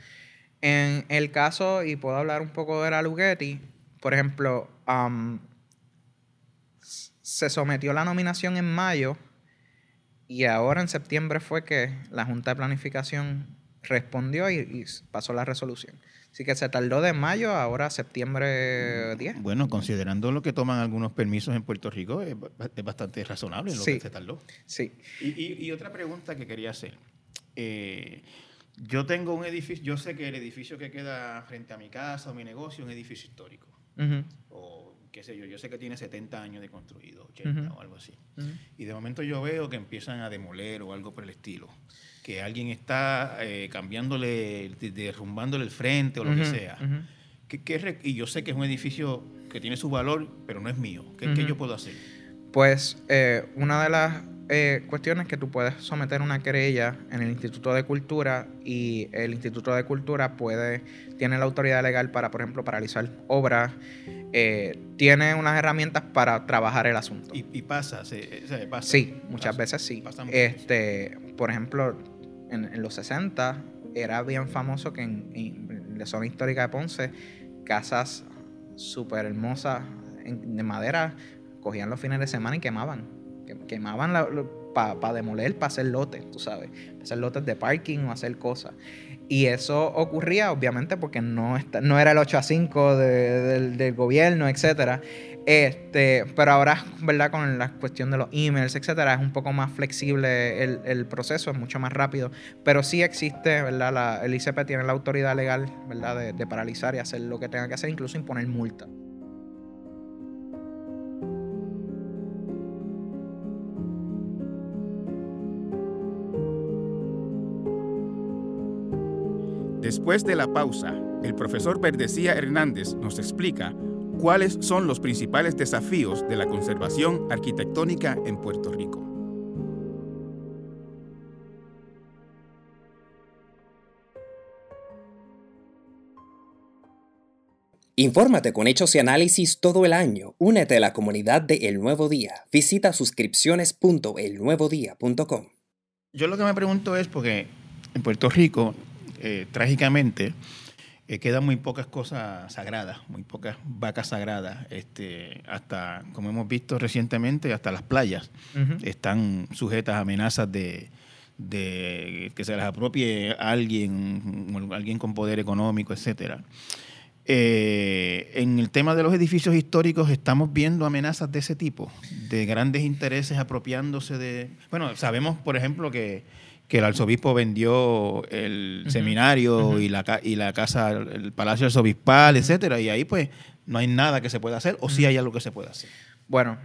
en el caso, y puedo hablar un poco de la Lugetti, por ejemplo, se sometió la nominación en mayo y ahora en septiembre fue que la Junta de Planificación respondió y pasó la resolución. Así que se tardó de mayo a ahora septiembre 10. Bueno, considerando lo que toman algunos permisos en Puerto Rico, es, bastante razonable lo que se tardó. Sí. Y, otra pregunta que quería hacer. Eh, yo tengo un edificio, yo sé que el edificio que queda frente a mi casa o mi negocio es un edificio histórico. O qué sé yo, yo sé que tiene 70 años de construido, 80 o algo así. Y de momento yo veo que empiezan a demoler o algo por el estilo que alguien está eh, cambiándole, derrumbándole el frente o lo que sea. y yo sé que es un edificio que tiene su valor, pero no es mío. ¿Qué, yo puedo hacer? Pues eh, una de las eh, cuestiones que tú puedes someter una querella en el Instituto de Cultura y el Instituto de Cultura puede, tiene la autoridad legal para, por ejemplo, paralizar obras, tiene unas herramientas para trabajar el asunto. ¿Y, pasa, pasa? Sí, muchas veces sí. este, por ejemplo, en, los 60 era bien famoso que en, la zona histórica de Ponce, casas súper hermosas de madera, cogían los fines de semana y quemaban. Quemaban para demoler, para hacer lotes, tú sabes. Hacer lotes de parking o hacer cosas. Y eso ocurría, obviamente, porque no, no era el 8 a 5 del, del gobierno, etcétera. Este, pero ahora, ¿verdad? Con la cuestión de los emails, etcétera, es un poco más flexible el, proceso, es mucho más rápido. Pero sí existe, ¿verdad? La, el ICP tiene la autoridad legal, ¿verdad? De, de paralizar y hacer lo que tenga que hacer, incluso imponer multa. Después de la pausa, el profesor Verdecía Hernández nos explica cuáles son los principales desafíos de la conservación arquitectónica en Puerto Rico. Infórmate con hechos y análisis todo el año. Únete a la comunidad de El Nuevo Día. Visita suscripciones.elnuevodía.com. Yo lo que me pregunto es porque en Puerto Rico, eh, trágicamente, eh, quedan muy pocas cosas sagradas, muy pocas vacas sagradas. Este, hasta, como hemos visto recientemente, hasta las playas están sujetas a amenazas de, de que se las apropie alguien, alguien con poder económico, etcétera. Eh, en el tema de los edificios históricos estamos viendo amenazas de ese tipo, de grandes intereses apropiándose de... Bueno, sabemos, por ejemplo, que, el arzobispo vendió el seminario y, la, y la casa, el palacio arzobispal, etcétera, y ahí pues no hay nada que se pueda hacer, o sí hay algo que se puede hacer. Bueno,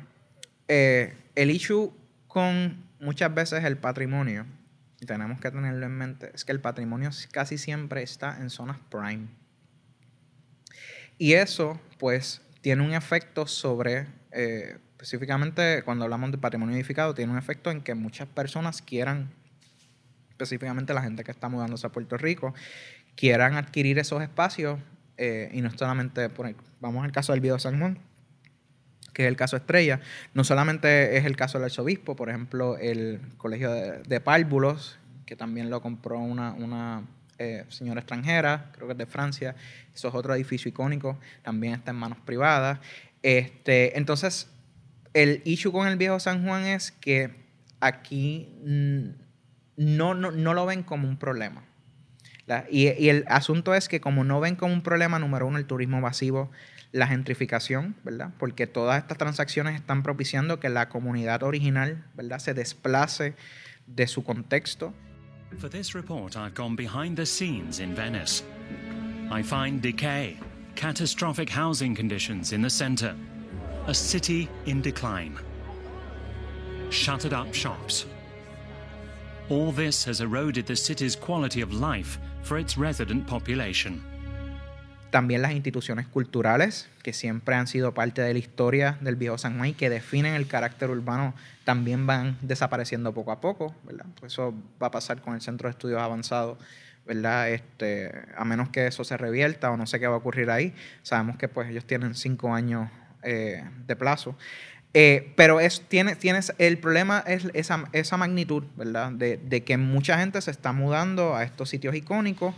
eh, el issue con muchas veces el patrimonio, y tenemos que tenerlo en mente, es que el patrimonio casi siempre está en zonas prime. Y eso, pues, tiene un efecto sobre, eh, específicamente cuando hablamos de patrimonio edificado, tiene un efecto en que muchas personas quieran, específicamente la gente que está mudándose a Puerto Rico, quieran adquirir esos espacios eh, y no solamente, por, vamos al caso del Viejo San Juan, que es el caso estrella, no solamente es el caso del arzobispo, por ejemplo, el colegio de, de que también lo compró una, una eh, señora extranjera, creo que es de Francia. Eso es otro edificio icónico, también está en manos privadas. Este, entonces, el issue con el viejo San Juan es que aquí no, no, lo ven como un problema. Y, y, el asunto es que como no ven como un problema, número uno, el turismo masivo, la gentrificación, ¿verdad? Porque todas estas transacciones están propiciando que la comunidad original, ¿verdad? Se desplace de su contexto For this report, I've gone behind the scenes in Venice. I find decay, catastrophic housing conditions in the center, a city in decline, shuttered up shops. All this has eroded the city's quality of life for its resident population. También las instituciones culturales, que siempre han sido parte de la historia del viejo San Juan y que definen el carácter urbano, también van desapareciendo poco a poco, ¿verdad? Pues eso va a pasar con el Centro de Estudios Avanzados, ¿verdad? Este, a menos que eso se revierta o no sé qué va a ocurrir ahí. Sabemos que pues ellos tienen cinco años eh, de plazo. Eh, pero es, tiene, tienes, el problema es esa, esa magnitud, ¿verdad? De, de que mucha gente se está mudando a estos sitios icónicos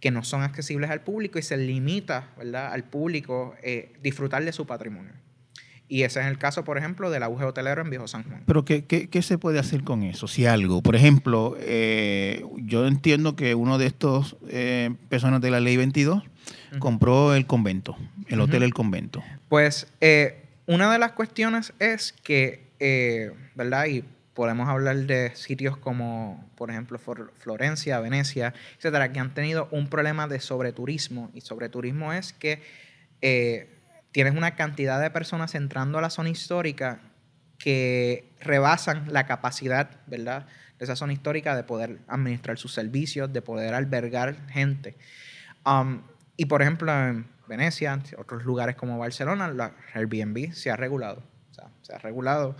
que no son accesibles al público y se limita ¿verdad? al público eh, disfrutar de su patrimonio. Y ese es el caso, por ejemplo, del auge hotelero en Viejo San Juan. Pero ¿qué, qué, se puede hacer con eso? Si algo, por ejemplo, eh, yo entiendo que uno de estos eh, personas de la Ley 22 compró el convento, el hotel El Convento. Pues una de las cuestiones es que, ¿verdad? Y podemos hablar de sitios como, por ejemplo, Florencia, Venecia, etcétera, que han tenido un problema de sobreturismo. Y sobreturismo es que eh, tienes una cantidad de personas entrando a la zona histórica que rebasan la capacidad, ¿verdad?, de esa zona histórica de poder administrar sus servicios, de poder albergar gente. Um, y por ejemplo, en Venecia, otros lugares como Barcelona, la Airbnb se ha regulado. Se ha regulado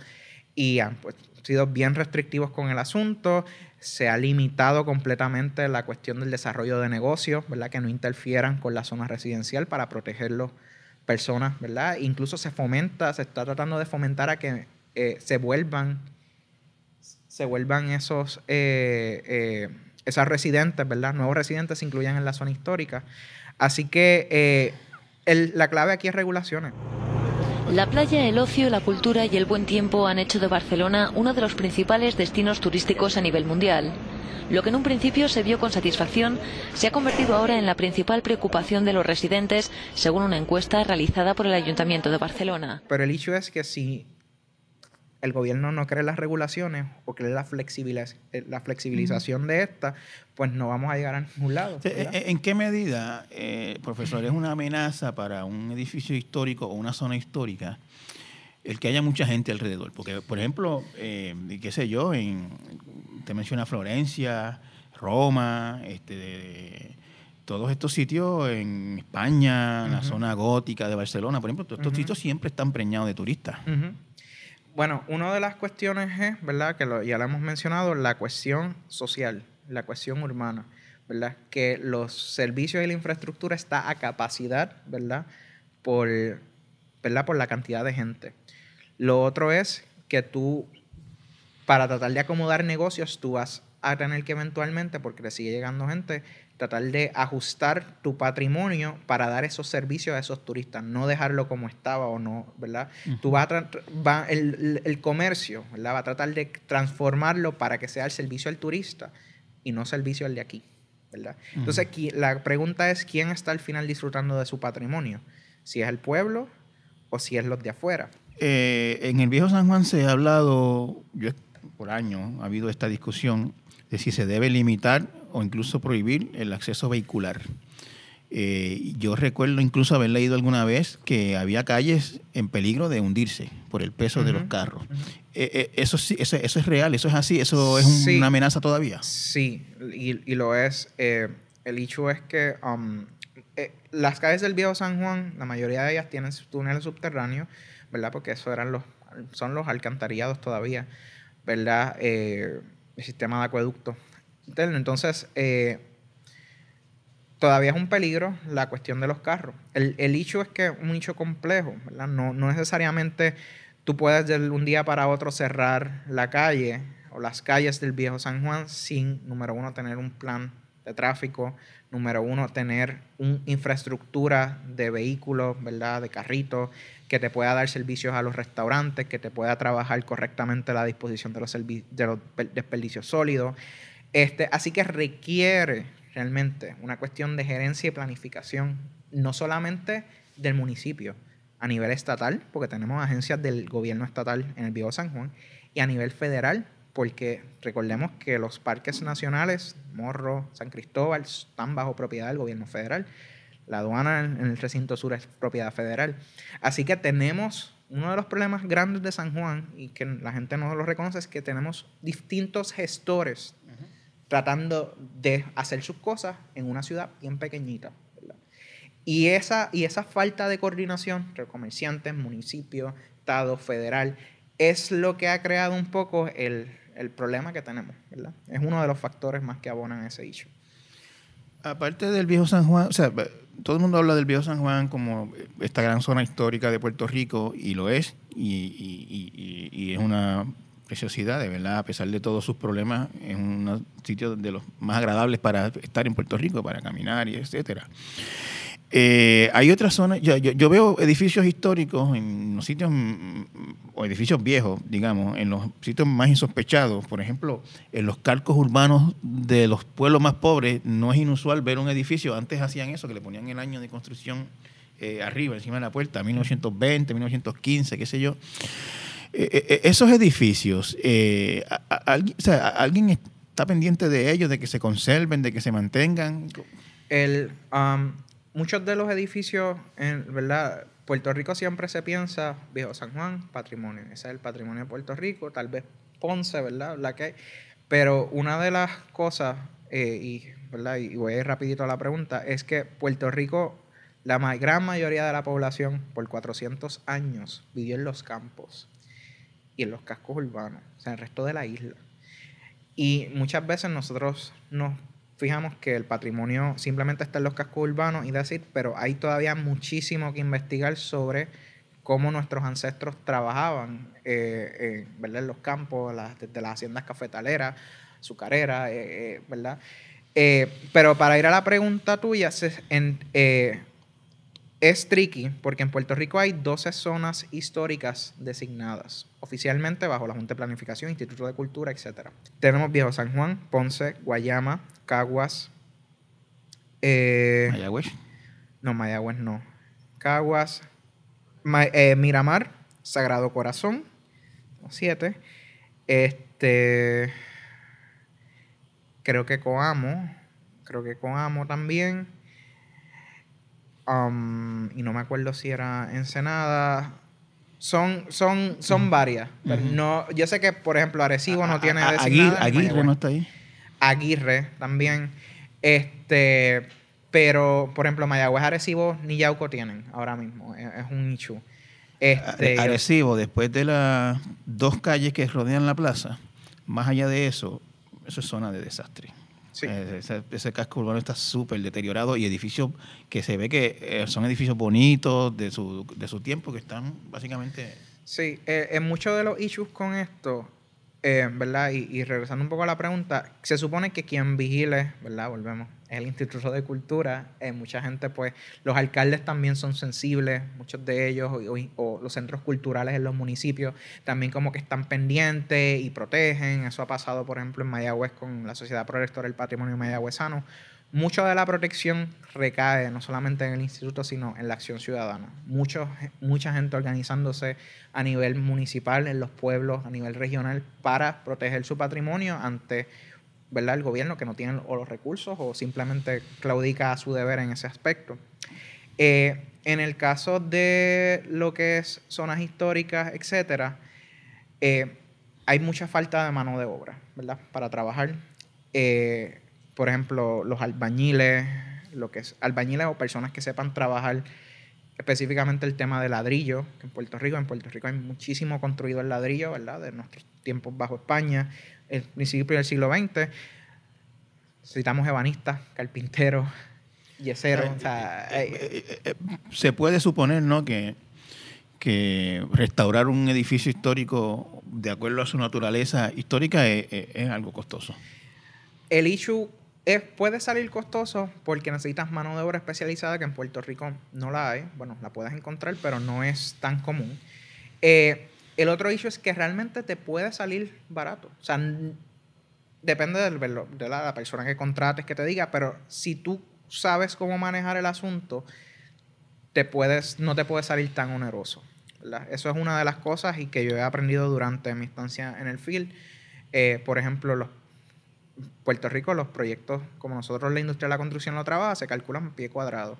y han pues, sido bien restrictivos con el asunto. Se ha limitado completamente la cuestión del desarrollo de negocios, ¿verdad? Que no interfieran con la zona residencial para proteger las personas, ¿verdad? Incluso se fomenta, se está tratando de fomentar a que eh, se vuelvan, se vuelvan esos, eh, eh, esas residentes, ¿verdad? Nuevos residentes se incluyan en la zona histórica. Así que la clave aquí es regulaciones. La playa, el ocio, la cultura y el buen tiempo han hecho de Barcelona uno de los principales destinos turísticos a nivel mundial. Lo que en un principio se vio con satisfacción se ha convertido ahora en la principal preocupación de los residentes, según una encuesta realizada por el Ayuntamiento de Barcelona. Pero el hecho es que si el gobierno no cree las regulaciones o cree la, eh, la flexibilización de esta, pues no vamos a llegar a ningún lado. ¿En qué medida, eh, profesor, es una amenaza para un edificio histórico o una zona histórica el que haya mucha gente alrededor? Porque, por ejemplo, eh, qué sé yo, en, te menciona Florencia, Roma, este, todos estos sitios en España, en la zona gótica de Barcelona, por ejemplo, todos estos sitios siempre están preñados de turistas. Bueno, una de las cuestiones es, ¿verdad? Que ya lo hemos mencionado, la cuestión social la cuestión urbana, ¿verdad? Que los servicios y la infraestructura está a capacidad, ¿verdad? por, ¿verdad? por la cantidad de gente. Lo otro es que tú, para tratar de acomodar negocios, tú vas a tener que eventualmente, porque le sigue llegando gente, tratar de ajustar tu patrimonio para dar esos servicios a esos turistas, no dejarlo como estaba o no, ¿verdad? Tú vas a va, el, el, comercio, ¿verdad? Va a tratar de transformarlo para que sea el servicio al turista y no servicio al de aquí, ¿verdad? Entonces, aquí, la pregunta es, ¿quién está al final disfrutando de su patrimonio? Si es el pueblo o si es los de afuera. Eh, en el viejo San Juan se ha hablado, yo por años ha habido esta discusión de si se debe limitar o incluso prohibir el acceso vehicular. Eh, yo recuerdo incluso haber leído alguna vez que había calles en peligro de hundirse por el peso de los carros. Eh, eso, sí, eso, es real, eso es así, eso es una amenaza todavía. Sí, y, lo es. el hecho es que um, las calles del viejo San Juan, la mayoría de ellas tienen túneles subterráneos, ¿verdad? Porque eso eran los, son los alcantarillados todavía, ¿verdad? El sistema de acueducto Entonces, eh, todavía es un peligro la cuestión de los carros. El, el hecho es que es un nicho complejo, ¿verdad? No, no necesariamente tú puedes de un día para otro cerrar la calle o las calles del viejo San Juan sin, número uno, tener un plan de tráfico, número uno, tener una infraestructura de vehículos, ¿verdad? De carritos, que te pueda dar servicios a los restaurantes, que te pueda trabajar correctamente la disposición de los, de desperdicios sólidos. Este, así que requiere realmente una cuestión de gerencia y planificación, no solamente del municipio, a nivel estatal, porque tenemos agencias del gobierno estatal en el Viejo San Juan, y a nivel federal, porque recordemos que los parques nacionales, Morro, San Cristóbal, están bajo propiedad del gobierno federal. La aduana en el recinto sur es propiedad federal. Así que tenemos uno de los problemas grandes de San Juan y que la gente no lo reconoce es que tenemos distintos gestores tratando de hacer sus cosas en una ciudad bien pequeñita. Y esa, y esa falta de coordinación entre comerciantes, municipio, Estado, federal, es lo que ha creado un poco el, el problema que tenemos. Es uno de los factores más que abonan ese hecho. Aparte del viejo San Juan, o sea, todo el mundo habla del viejo San Juan como esta gran zona histórica de Puerto Rico, y lo es, y, es una preciosidad, de verdad, a pesar de todos sus problemas, es un sitio de los más agradables para estar en Puerto Rico, para caminar y etcétera. Eh, hay otras zonas, yo, yo, veo edificios históricos en los sitios, mm, o edificios viejos, digamos, en los sitios más insospechados. Por ejemplo, en los calcos urbanos de los pueblos más pobres, no es inusual ver un edificio. Antes hacían eso, que le ponían el año de construcción eh, arriba, encima de la puerta, 1920, 1915, qué sé yo. Eh, esos edificios, alguien, o sea, ¿alguien está pendiente de ellos, de que se conserven, de que se mantengan? El, um, muchos de los edificios, en, ¿verdad? Puerto Rico siempre se piensa, viejo San Juan, patrimonio. Ese es el patrimonio de Puerto Rico, tal vez Ponce, ¿verdad? La Pero una de las cosas, eh, y, ¿verdad? y voy a ir rapidito a la pregunta, es que Puerto Rico, la gran mayoría de la población por 400 años vivió en los campos y en los cascos urbanos, o sea, en el resto de la isla. Y muchas veces nosotros nos fijamos que el patrimonio simplemente está en los cascos urbanos y decir, pero hay todavía muchísimo que investigar sobre cómo nuestros ancestros trabajaban eh, ¿verdad? en los campos, desde las haciendas cafetaleras, azucareras, eh, eh, ¿verdad? pero para ir a la pregunta tuya, es tricky porque en Puerto Rico hay 12 zonas históricas designadas, oficialmente bajo la Junta de Planificación, Instituto de Cultura, etc. Tenemos Viejo San Juan, Ponce, Guayama, Caguas. Eh, Mayagüez. No, Mayagüez no. Caguas, eh, Miramar, Sagrado Corazón, siete. Este. Creo que Coamo. Creo que Coamo también. Um, y no me acuerdo si era Ensenada. Son, son, son varias. no, yo sé que, por ejemplo, Arecibo no tiene Aguirre, Aguirre no está ahí. Aguirre también. Este, pero, por ejemplo, Mayagüez, Arecibo ni Yauco tienen ahora mismo. Es, un nicho. Este, Arecibo, después de las dos calles que rodean la plaza, más allá de eso, eso es zona de desastre. Eh, ese, ese casco urbano está súper deteriorado y edificios que se ve que eh, son edificios bonitos de su, de su tiempo que están básicamente... Sí, eh, en muchos de los issues con esto, eh, ¿verdad? Y, y regresando un poco a la pregunta, se supone que quien vigile, ¿verdad? Volvemos, es el Instituto de Cultura. Eh, mucha gente, pues, los alcaldes también son sensibles, muchos de ellos, o, los centros culturales en los municipios, también como que están pendientes y protegen. Eso ha pasado, por ejemplo, en Mayagüez con la Sociedad Protectora del Patrimonio Mayagüezano. Mucho de la protección recae no solamente en el instituto, sino en la acción ciudadana. Mucha gente organizándose a nivel municipal, en los pueblos, a nivel regional, para proteger su patrimonio ante ¿verdad? el gobierno que no tiene o los recursos o simplemente claudica a su deber en ese aspecto. Eh, en el caso de lo que es zonas históricas, etcétera, eh, hay mucha falta de mano de obra, ¿verdad? Para trabajar. Eh, por ejemplo, los albañiles, lo que es albañiles o personas que sepan trabajar específicamente el tema de ladrillo, que en Puerto Rico, en Puerto Rico hay muchísimo construido el ladrillo, ¿verdad? De nuestros tiempos bajo España, el principio del siglo XX. Citamos ebanistas, carpinteros, yeseros, o sea, eh, Se puede suponer, ¿no?, que, que restaurar un edificio histórico de acuerdo a su naturaleza histórica es, es- es algo costoso. el issue es, puede salir costoso porque necesitas mano de obra especializada que en Puerto Rico no la hay. Bueno, la puedes encontrar, pero no es tan común. Eh, el otro issue es que realmente te puede salir barato. O sea, depende del, de la, la persona que contrates que te diga, pero si tú sabes cómo manejar el asunto, te puedes, no te puede salir tan oneroso. ¿verdad? Eso es una de las cosas y que yo he aprendido durante mi estancia en el field. Eh, por ejemplo, los Puerto Rico, los proyectos, como nosotros la industria de la construcción lo trabaja, se calculan pie cuadrado.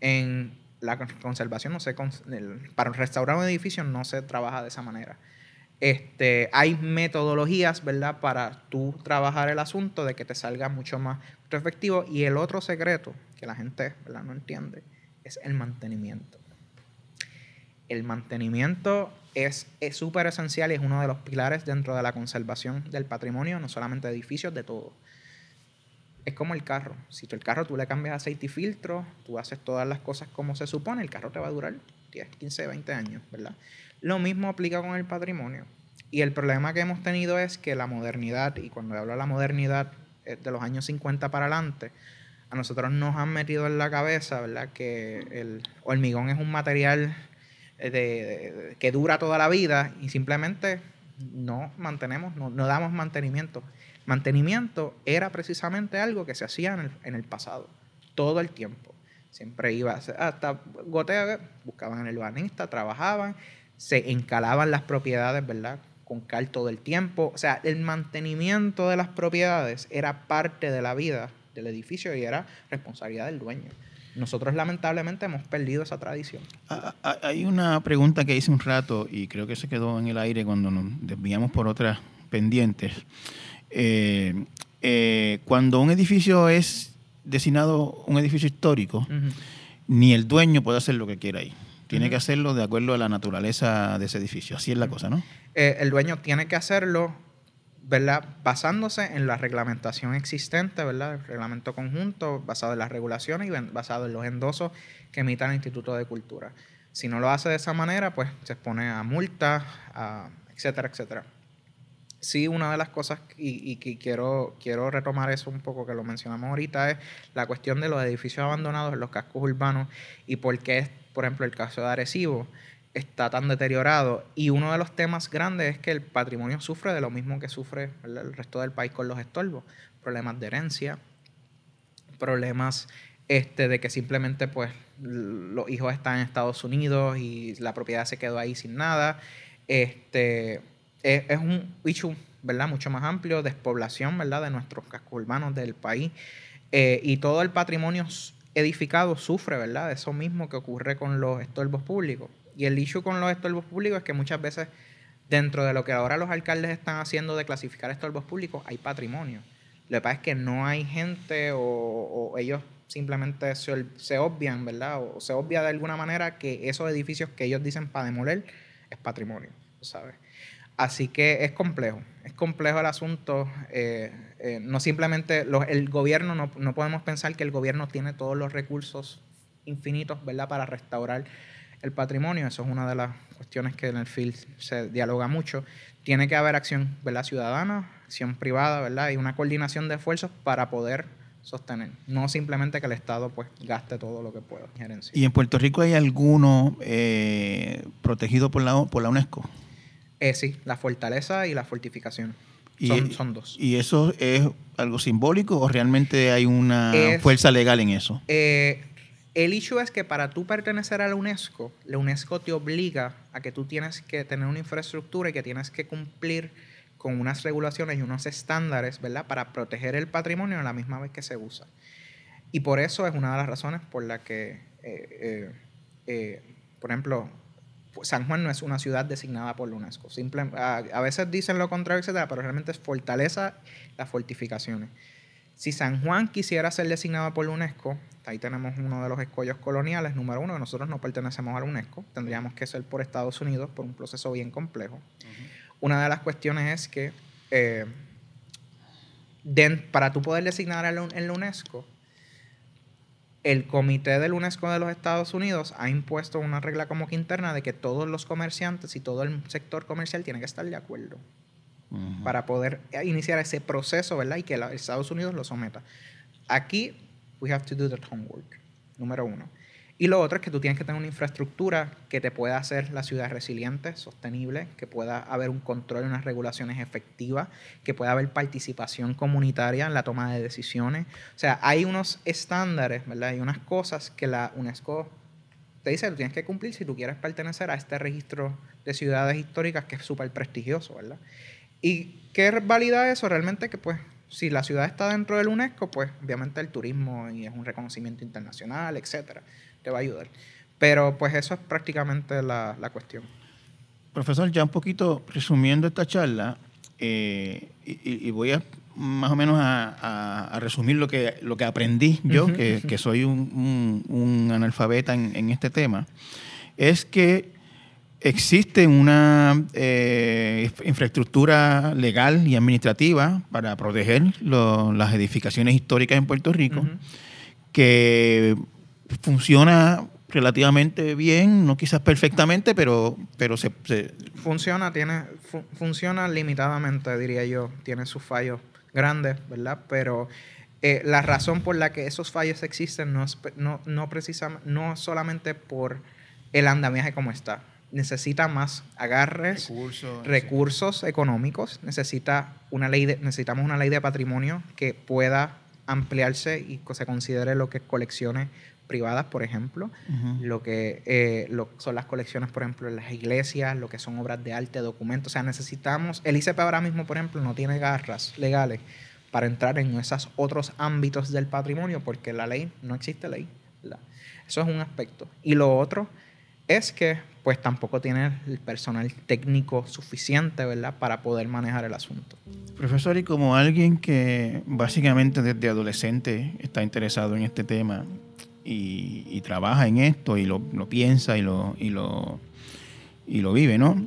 En la con- conservación, no se para restaurar un edificio no se trabaja de esa manera. Este, hay metodologías, ¿verdad?, para tú trabajar el asunto de que te salga mucho más efectivo. Y el otro secreto que la gente ¿verdad? no entiende es el mantenimiento. El mantenimiento es es súper esencial y es uno de los pilares dentro de la conservación del patrimonio, no solamente de edificios, de todo. Es como el carro. Si tú el carro tú le cambias aceite y filtro, tú haces todas las cosas como se supone, el carro te va a durar 10, 15, 20 años, ¿verdad? Lo mismo aplica con el patrimonio. Y el problema que hemos tenido es que la modernidad, y cuando hablo de la modernidad es de los años 50 para adelante, a nosotros nos han metido en la cabeza, ¿verdad? Que el hormigón es un material eh, de- de- que dura toda la vida y simplemente no mantenemos, no, no damos mantenimiento. Mantenimiento era precisamente algo que se hacía en el, en el pasado, todo el tiempo. Siempre iba hasta gotea, buscaban el urbanista, trabajaban, se encalaban las propiedades, ¿verdad? Con cal todo el tiempo. O sea, el mantenimiento de las propiedades era parte de la vida del edificio y era responsabilidad del dueño. Nosotros lamentablemente hemos perdido esa tradición. Hay una pregunta que hice un rato y creo que se quedó en el aire cuando nos desviamos por otras pendientes. Eh, eh, cuando un edificio es designado un edificio histórico, ni el dueño puede hacer lo que quiera ahí. Tiene que hacerlo de acuerdo a la naturaleza de ese edificio. Así es la cosa, ¿no? Eh, el dueño tiene que hacerlo, ¿verdad? Basándose en la reglamentación existente, ¿verdad? El reglamento conjunto, basado en las regulaciones y basado en los endosos que emita el Instituto de Cultura. Si no lo hace de esa manera, pues se expone a multas, a etcétera, etcétera. Sí, una de las cosas, y, que quiero, quiero retomar eso un poco que lo mencionamos ahorita, es la cuestión de los edificios abandonados en los cascos urbanos y por qué, por ejemplo, el caso de Arecibo está tan deteriorado. Y uno de los temas grandes es que el patrimonio sufre de lo mismo que sufre el resto del país con los estorbos. Problemas de herencia, problemas este, de que simplemente pues los hijos están en Estados Unidos y la propiedad se quedó ahí sin nada. Este, es, es un issue, ¿verdad? Mucho más amplio, despoblación, ¿verdad? De nuestros cascos urbanos del país. Eh, y todo el patrimonio edificado sufre, ¿verdad? De eso mismo que ocurre con los estorbos públicos. Y el issue con los estorbos públicos es que muchas veces dentro de lo que ahora los alcaldes están haciendo de clasificar estorbos públicos, hay patrimonio. Lo que pasa es que no hay gente o, ellos simplemente se, obvian, ¿verdad? O se obvia de alguna manera que esos edificios que ellos dicen para demoler es patrimonio, ¿sabes? Así que es complejo, es complejo el asunto. eh, eh, no simplemente el gobierno, no, no podemos pensar que el gobierno tiene todos los recursos infinitos, ¿verdad?, para restaurar el patrimonio. Eso es una de las cuestiones que en el field se dialoga mucho. Tiene que haber acción, ¿verdad?, ciudadana, acción privada, ¿verdad?, y una coordinación de esfuerzos para poder sostener. No simplemente que el Estado, pues, gaste todo lo que pueda. gerencia. ¿Y en Puerto Rico hay alguno eh, protegido por la, por la UNESCO? Eh, sí, la fortaleza y la fortificación. Y, Son, son dos. ¿Y eso es algo simbólico o realmente hay una Es- fuerza legal en eso? Eh, el issue es que para tú pertenecer a la UNESCO, la UNESCO te obliga a que tú tienes que tener una infraestructura y que tienes que cumplir con unas regulaciones y unos estándares, ¿verdad? Para proteger el patrimonio a la misma vez que se usa. Y por eso es una de las razones por la que, eh, eh, eh, por ejemplo, San Juan no es una ciudad designada por la UNESCO. Simple, a, a veces dicen lo contrario, etcétera, pero realmente es fortaleza las fortificaciones. Si San Juan quisiera ser designado por la UNESCO, ahí tenemos uno de los escollos coloniales, número uno, que nosotros no pertenecemos a la UNESCO, tendríamos que ser por Estados Unidos por un proceso bien complejo. Una de las cuestiones es que eh, para tú poder designar en la UNESCO, el comité del UNESCO de los Estados Unidos ha impuesto una regla como que interna de que todos los comerciantes y todo el sector comercial tiene que estar de acuerdo para poder iniciar ese proceso, ¿verdad? Y que la- Estados Unidos lo someta. Aquí, we have to do the homework, número uno. Y lo otro es que tú tienes que tener una infraestructura que te pueda hacer la ciudad resiliente, sostenible, que pueda haber un control y unas regulaciones efectivas, que pueda haber participación comunitaria en la toma de decisiones. O sea, hay unos estándares, ¿verdad? Hay unas cosas que la UNESCO te dice tú tienes que cumplir si tú quieres pertenecer a este registro de ciudades históricas que es súper prestigioso, ¿verdad? ¿Y qué valida eso? Realmente que pues si la ciudad está dentro del UNESCO, pues obviamente el turismo y es un reconocimiento internacional, etcétera, te va a ayudar. Pero pues eso es prácticamente la, la cuestión. Profesor, ya un poquito resumiendo esta charla, eh, y, voy a más o menos a, a- a resumir lo que, lo que aprendí yo, que, que soy un, un- un analfabeta en, en este tema, es que existe una eh, infraestructura legal y administrativa para proteger lo- las edificaciones históricas en Puerto Rico, que funciona relativamente bien, no quizás perfectamente, pero, pero se, se- Funciona, tiene, fu- funciona limitadamente, diría yo. Tiene sus fallos grandes, ¿verdad? Pero eh, la razón por la que esos fallos existen no es no, no, precisam- no solamente por el andamiaje como está. Necesita más agarres, Recursos, recursos económicos, necesita una ley de, necesitamos una ley de patrimonio que pueda ampliarse y que se considere lo que es colecciones privadas, por ejemplo, lo que eh, lo- son las colecciones, por ejemplo, en las iglesias, lo que son obras de arte, documentos. O sea, necesitamos, el ICP ahora mismo, por ejemplo, no tiene garras legales para entrar en esos otros ámbitos del patrimonio porque la ley, no existe ley. Eso es un aspecto. Y lo otro es que pues tampoco tiene el personal técnico suficiente, ¿verdad?, para poder manejar el asunto. Profesor, y como alguien que básicamente desde adolescente está interesado en este tema y, trabaja en esto y lo, lo piensa y lo, y, lo, y lo vive, ¿no?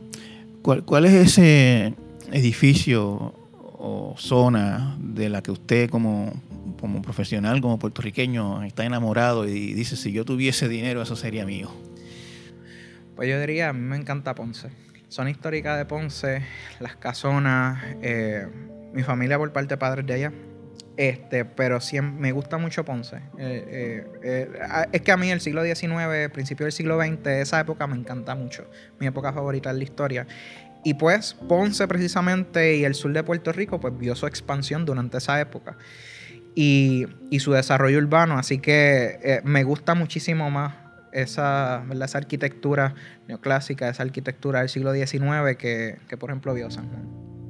¿Cuál, cuál es ese edificio o zona de la que usted como, como profesional, como puertorriqueño, está enamorado y dice, si yo tuviese dinero, eso sería mío? Pues yo diría, a mí me encanta Ponce. Zona histórica de Ponce, las casonas, eh, mi familia por parte de padres de allá. Este, pero siempre, me gusta mucho Ponce. Eh, eh, eh, es que a mí el siglo XIX, principio del siglo XX, esa época me encanta mucho. Mi época favorita es la historia. Y pues Ponce precisamente y el sur de Puerto Rico pues vio su expansión durante esa época y, su desarrollo urbano. Así que me gusta muchísimo más esa, ¿verdad? esa arquitectura neoclásica, esa arquitectura del siglo XIX que, que por ejemplo vio San Juan.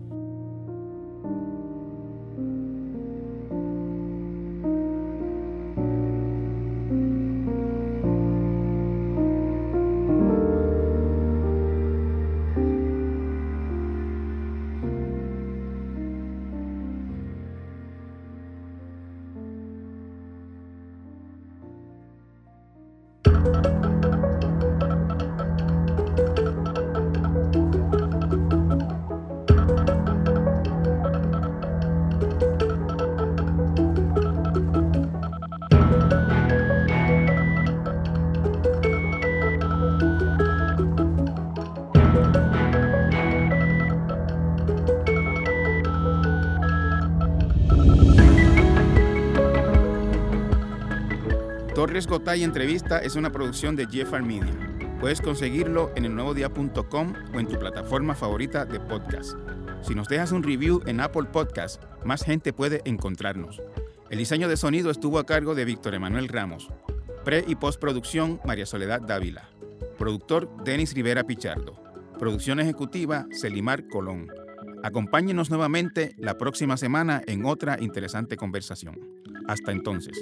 Gotay Entrevista es una producción de GFR Media. Puedes conseguirlo en elnuevodía.com o en tu plataforma favorita de podcast. Si nos dejas un review en Apple Podcast, más gente puede encontrarnos. El diseño de sonido estuvo a cargo de Víctor Emanuel Ramos. Pre y postproducción María Soledad Dávila. Productor Denis Rivera Pichardo. Producción ejecutiva Celimar Colón. Acompáñenos nuevamente la próxima semana en otra interesante conversación. Hasta entonces.